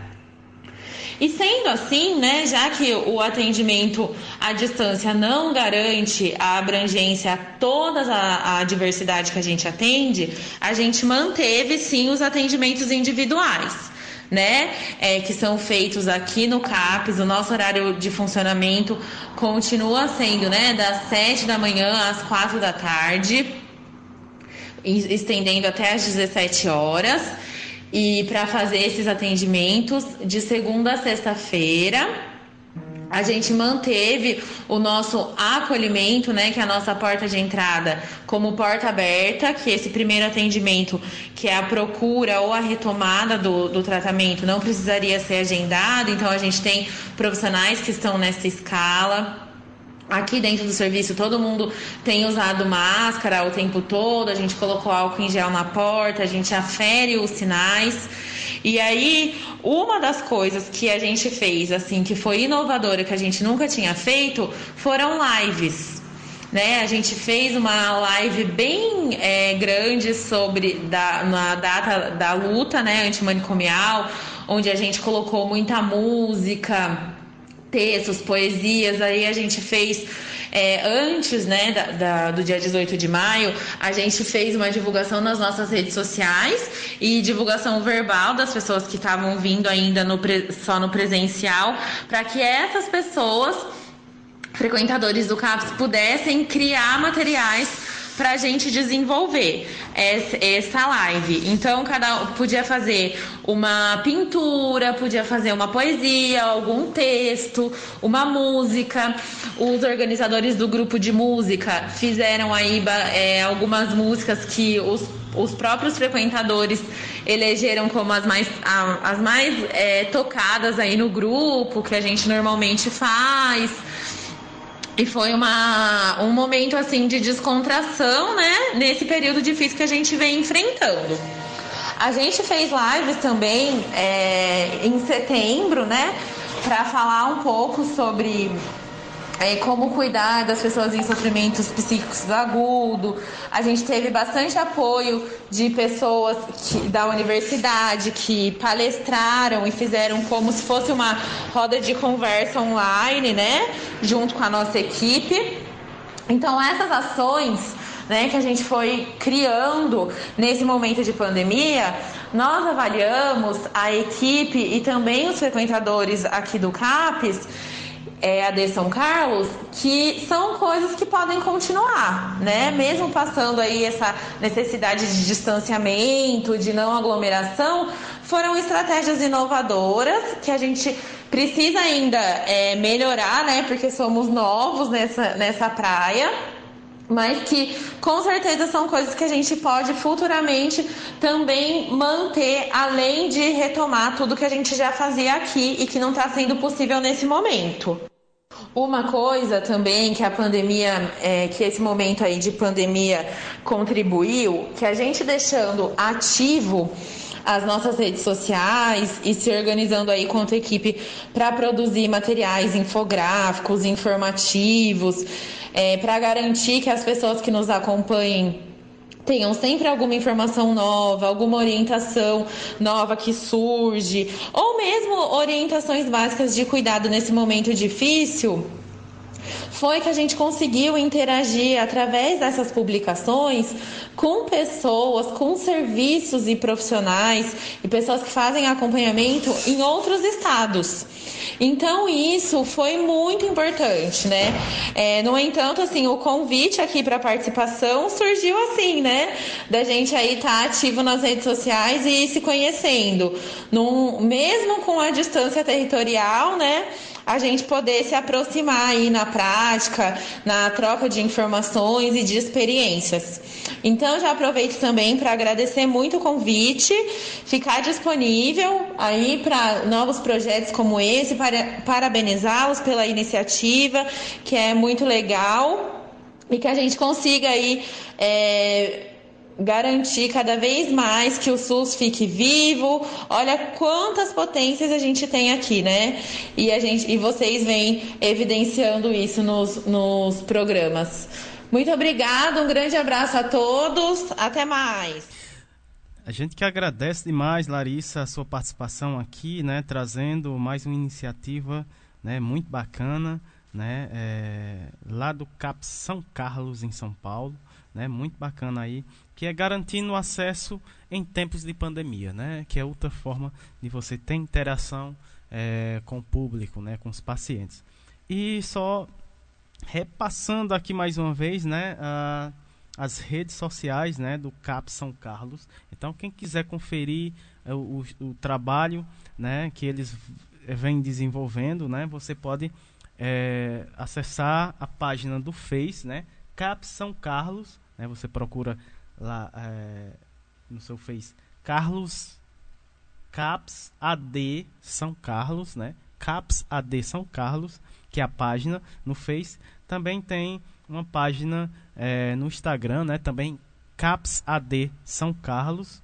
E sendo assim, né, já que o atendimento à distância não garante a abrangência a toda a, a diversidade que a gente atende, a gente manteve sim os atendimentos individuais né? É, que são feitos aqui no CAPES. O nosso horário de funcionamento continua sendo, né? Das 7 da manhã às 4 da tarde, estendendo até às 17 horas. E para fazer esses atendimentos de segunda a sexta-feira a gente manteve o nosso acolhimento, né, que é a nossa porta de entrada, como porta aberta, que esse primeiro atendimento, que é a procura ou a retomada do, do tratamento, não precisaria ser agendado, então a gente tem profissionais que estão nessa escala. Aqui dentro do serviço todo mundo tem usado máscara o tempo todo, a gente colocou álcool em gel na porta, a gente afere os sinais. E aí, uma das coisas que a gente fez, assim, que foi inovadora, que a gente nunca tinha feito, foram lives. Né? A gente fez uma live bem é, grande sobre da, na data da luta né, antimanicomial, onde a gente colocou muita música, textos, poesias, aí a gente fez é, antes né, da, da, do dia 18 de maio, a gente fez uma divulgação nas nossas redes sociais e divulgação verbal das pessoas que estavam vindo ainda no, só no presencial, para que essas pessoas, frequentadores do CAPS, pudessem criar materiais para a gente desenvolver essa live. Então, cada podia fazer uma pintura, podia fazer uma poesia, algum texto, uma música. Os organizadores do grupo de música fizeram aí é, algumas músicas que os, os próprios frequentadores elegeram como as mais, as mais é, tocadas aí no grupo, que a gente normalmente faz. E foi uma, um momento assim de descontração, né? Nesse período difícil que a gente vem enfrentando. A gente fez lives também é, em setembro, né? Para falar um pouco sobre é, como cuidar das pessoas em sofrimentos psíquicos agudos. A gente teve bastante apoio de pessoas que, da universidade que palestraram e fizeram como se fosse uma roda de conversa online, né? Junto com a nossa equipe. Então, essas ações né, que a gente foi criando nesse momento de pandemia, nós avaliamos a equipe e também os frequentadores aqui do CAPES é, AD São Carlos, que são coisas que podem continuar, né? Mesmo passando aí essa necessidade de distanciamento, de não aglomeração, foram estratégias inovadoras que a gente precisa ainda é, melhorar, né? Porque somos novos nessa, nessa praia mas que com certeza são coisas que a gente pode futuramente também manter, além de retomar tudo que a gente já fazia aqui e que não está sendo possível nesse momento. Uma coisa também que a pandemia, é, que esse momento aí de pandemia contribuiu, que a gente deixando ativo as nossas redes sociais e se organizando aí a equipe para produzir materiais infográficos, informativos, é, para garantir que as pessoas que nos acompanhem tenham sempre alguma informação nova, alguma orientação nova que surge, ou mesmo orientações básicas de cuidado nesse momento difícil foi que a gente conseguiu interagir através dessas publicações com pessoas, com serviços e profissionais e pessoas que fazem acompanhamento em outros estados. Então isso foi muito importante, né? É, no entanto, assim, o convite aqui para participação surgiu assim, né? Da gente aí estar tá ativo nas redes sociais e se conhecendo, num, mesmo com a distância territorial, né? A gente poder se aproximar aí na prática, na troca de informações e de experiências. Então já aproveito também para agradecer muito o convite, ficar disponível aí para novos projetos como esse, para parabenizá-los pela iniciativa, que é muito legal e que a gente consiga aí é, garantir cada vez mais que o SUS fique vivo. Olha quantas potências a gente tem aqui, né? E, a gente, e vocês vêm evidenciando isso nos, nos programas. Muito obrigada, um grande abraço a todos, até mais. A gente que agradece demais, Larissa, a sua participação aqui, né, trazendo mais uma iniciativa, né, muito bacana, né, é, lá do CAP São Carlos, em São Paulo, né, muito bacana aí, que é garantindo acesso em tempos de pandemia, né? Que é outra forma de você ter interação é, com o público, né? Com os pacientes. E só repassando aqui mais uma vez, né? A, as redes sociais, né? Do CAP São Carlos. Então, quem quiser conferir é, o, o, o trabalho, né? Que eles vêm desenvolvendo, né? Você pode é, acessar a página do Face, né? CAP São Carlos, né? Você procura lá é, no seu Face Carlos Caps AD São Carlos, né? Caps AD São Carlos, que é a página no Face. Também tem uma página é, no Instagram, né? Também Caps AD São Carlos.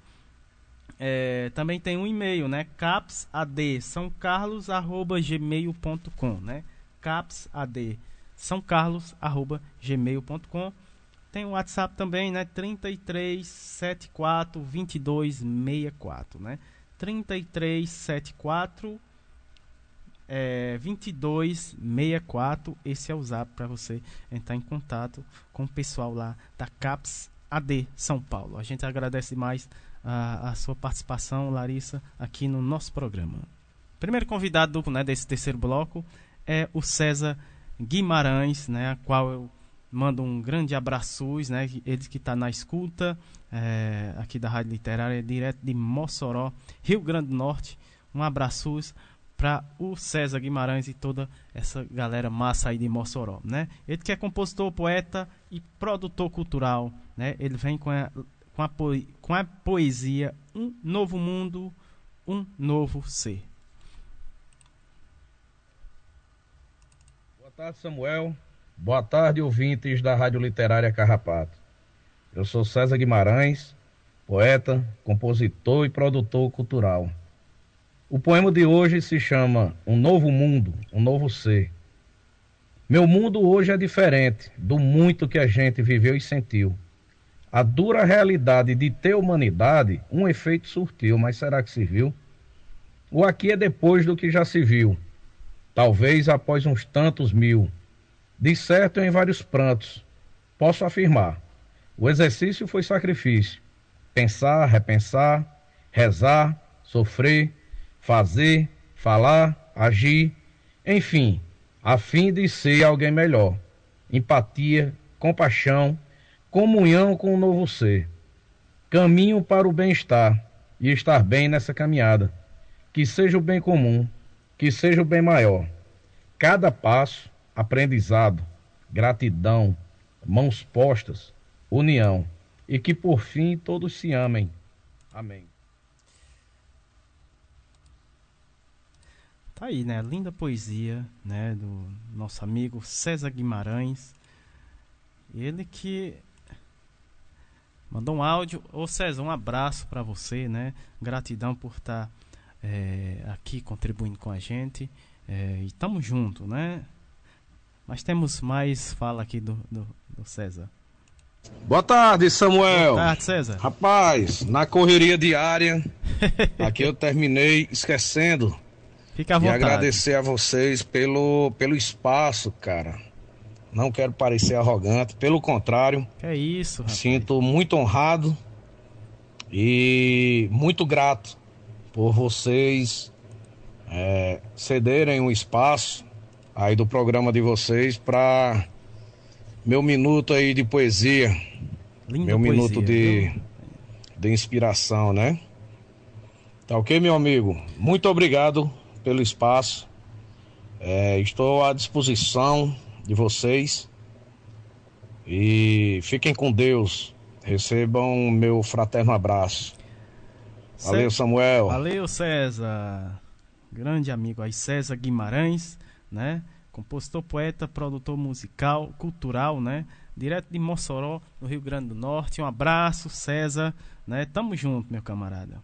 É, também tem um e-mail, né? capsad são carlos arroba gmail.com, né? capsad são carlos arroba gmail.com tem o WhatsApp também, né? 3374 2264, né? 3374 é, 2264. Esse é o zap para você entrar em contato com o pessoal lá da CAPS AD São Paulo. A gente agradece mais a, a sua participação, Larissa, aqui no nosso programa. Primeiro convidado né, desse terceiro bloco é o César Guimarães, né, a qual eu Manda um grande abraço, né? Ele que está na escuta é, aqui da Rádio Literária, direto de Mossoró, Rio Grande do Norte. Um abraço para o César Guimarães e toda essa galera massa aí de Mossoró, né? Ele que é compositor, poeta e produtor cultural, né? Ele vem com a, com a, com a poesia Um Novo Mundo, Um Novo Ser. Boa tarde, Samuel. Boa tarde, ouvintes da Rádio Literária Carrapato. Eu sou César Guimarães, poeta, compositor e produtor cultural. O poema de hoje se chama Um Novo Mundo, Um Novo Ser. Meu mundo hoje é diferente do muito que a gente viveu e sentiu. A dura realidade de ter humanidade, um efeito surtiu, mas será que se viu? O aqui é depois do que já se viu, talvez após uns tantos mil Disserto em vários prantos. Posso afirmar: o exercício foi sacrifício. Pensar, repensar, rezar, sofrer, fazer, falar, agir, enfim, a fim de ser alguém melhor. Empatia, compaixão, comunhão com o novo ser. Caminho para o bem-estar e estar bem nessa caminhada. Que seja o bem comum, que seja o bem maior. Cada passo, aprendizado, gratidão, mãos postas, união, e que por fim todos se amem. Amém. Tá aí, né? Linda poesia, né? Do nosso amigo César Guimarães. Ele que mandou um áudio. Ô César, um abraço para você, né? Gratidão por estar tá, é, aqui contribuindo com a gente. É, e tamo junto, né? Mas temos mais fala aqui do, do, do César. Boa tarde, Samuel. Boa tarde, César. Rapaz, na correria diária, (laughs) aqui eu terminei esquecendo Fica à vontade. E agradecer a vocês pelo, pelo espaço, cara. Não quero parecer arrogante, pelo contrário. É isso, rapaz. Sinto muito honrado e muito grato por vocês é, cederem um espaço aí do programa de vocês para meu minuto aí de poesia. Linda meu poesia, minuto de, de inspiração, né? Tá ok, meu amigo? Muito obrigado pelo espaço. É, estou à disposição de vocês. E fiquem com Deus. Recebam meu fraterno abraço. Valeu, Samuel. Valeu, César. Grande amigo aí, César Guimarães, né? Compositor, poeta, produtor musical, cultural, né? Direto de Mossoró, no Rio Grande do Norte. Um abraço, César, né? Tamo junto, meu camarada.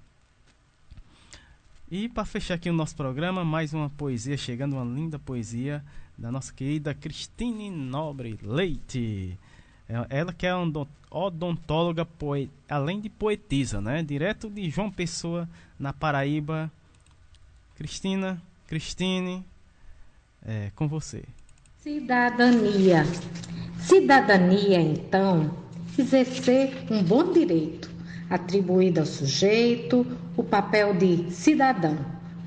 E para fechar aqui o nosso programa, mais uma poesia chegando, uma linda poesia da nossa querida Cristine Nobre Leite. É, ela que é odontóloga, além de poetisa, né? Direto de João Pessoa, na Paraíba. Cristina, Cristine, é com você. Cidadania. Cidadania, então, exercer um bom direito atribuído ao sujeito o papel de cidadão,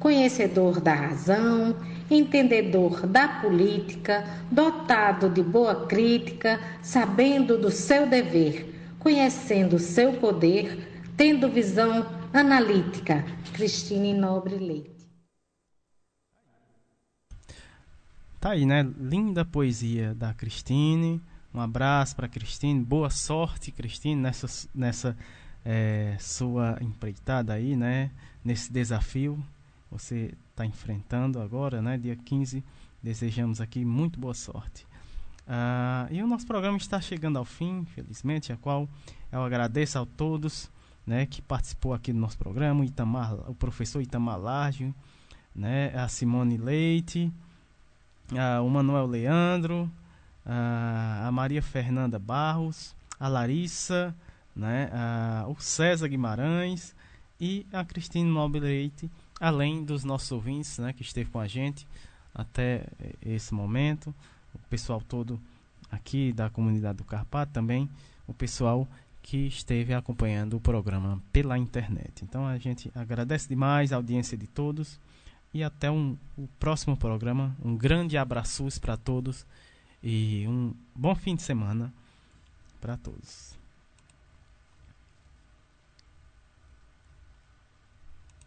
conhecedor da razão, entendedor da política, dotado de boa crítica, sabendo do seu dever, conhecendo o seu poder, tendo visão analítica. Cristine Nobre Leite. Tá aí, né? Linda poesia da Cristine. Um abraço para Cristine. Boa sorte, Cristine, nessa, nessa é, sua empreitada aí, né? Nesse desafio você está enfrentando agora, né? Dia 15. Desejamos aqui muito boa sorte. Ah, e o nosso programa está chegando ao fim, felizmente, a qual eu agradeço a todos, né? Que participou aqui do nosso programa, Itamar, o professor Itamar Large, né? A Simone Leite, a, o Manuel Leandro, a, a Maria Fernanda Barros, a Larissa, né, a, o César Guimarães e a Cristina Noble além dos nossos ouvintes né, que esteve com a gente até esse momento, o pessoal todo aqui da comunidade do Carpato também, o pessoal que esteve acompanhando o programa pela internet. Então a gente agradece demais a audiência de todos e até um, o próximo programa. Um grande abraço para todos e um bom fim de semana para todos.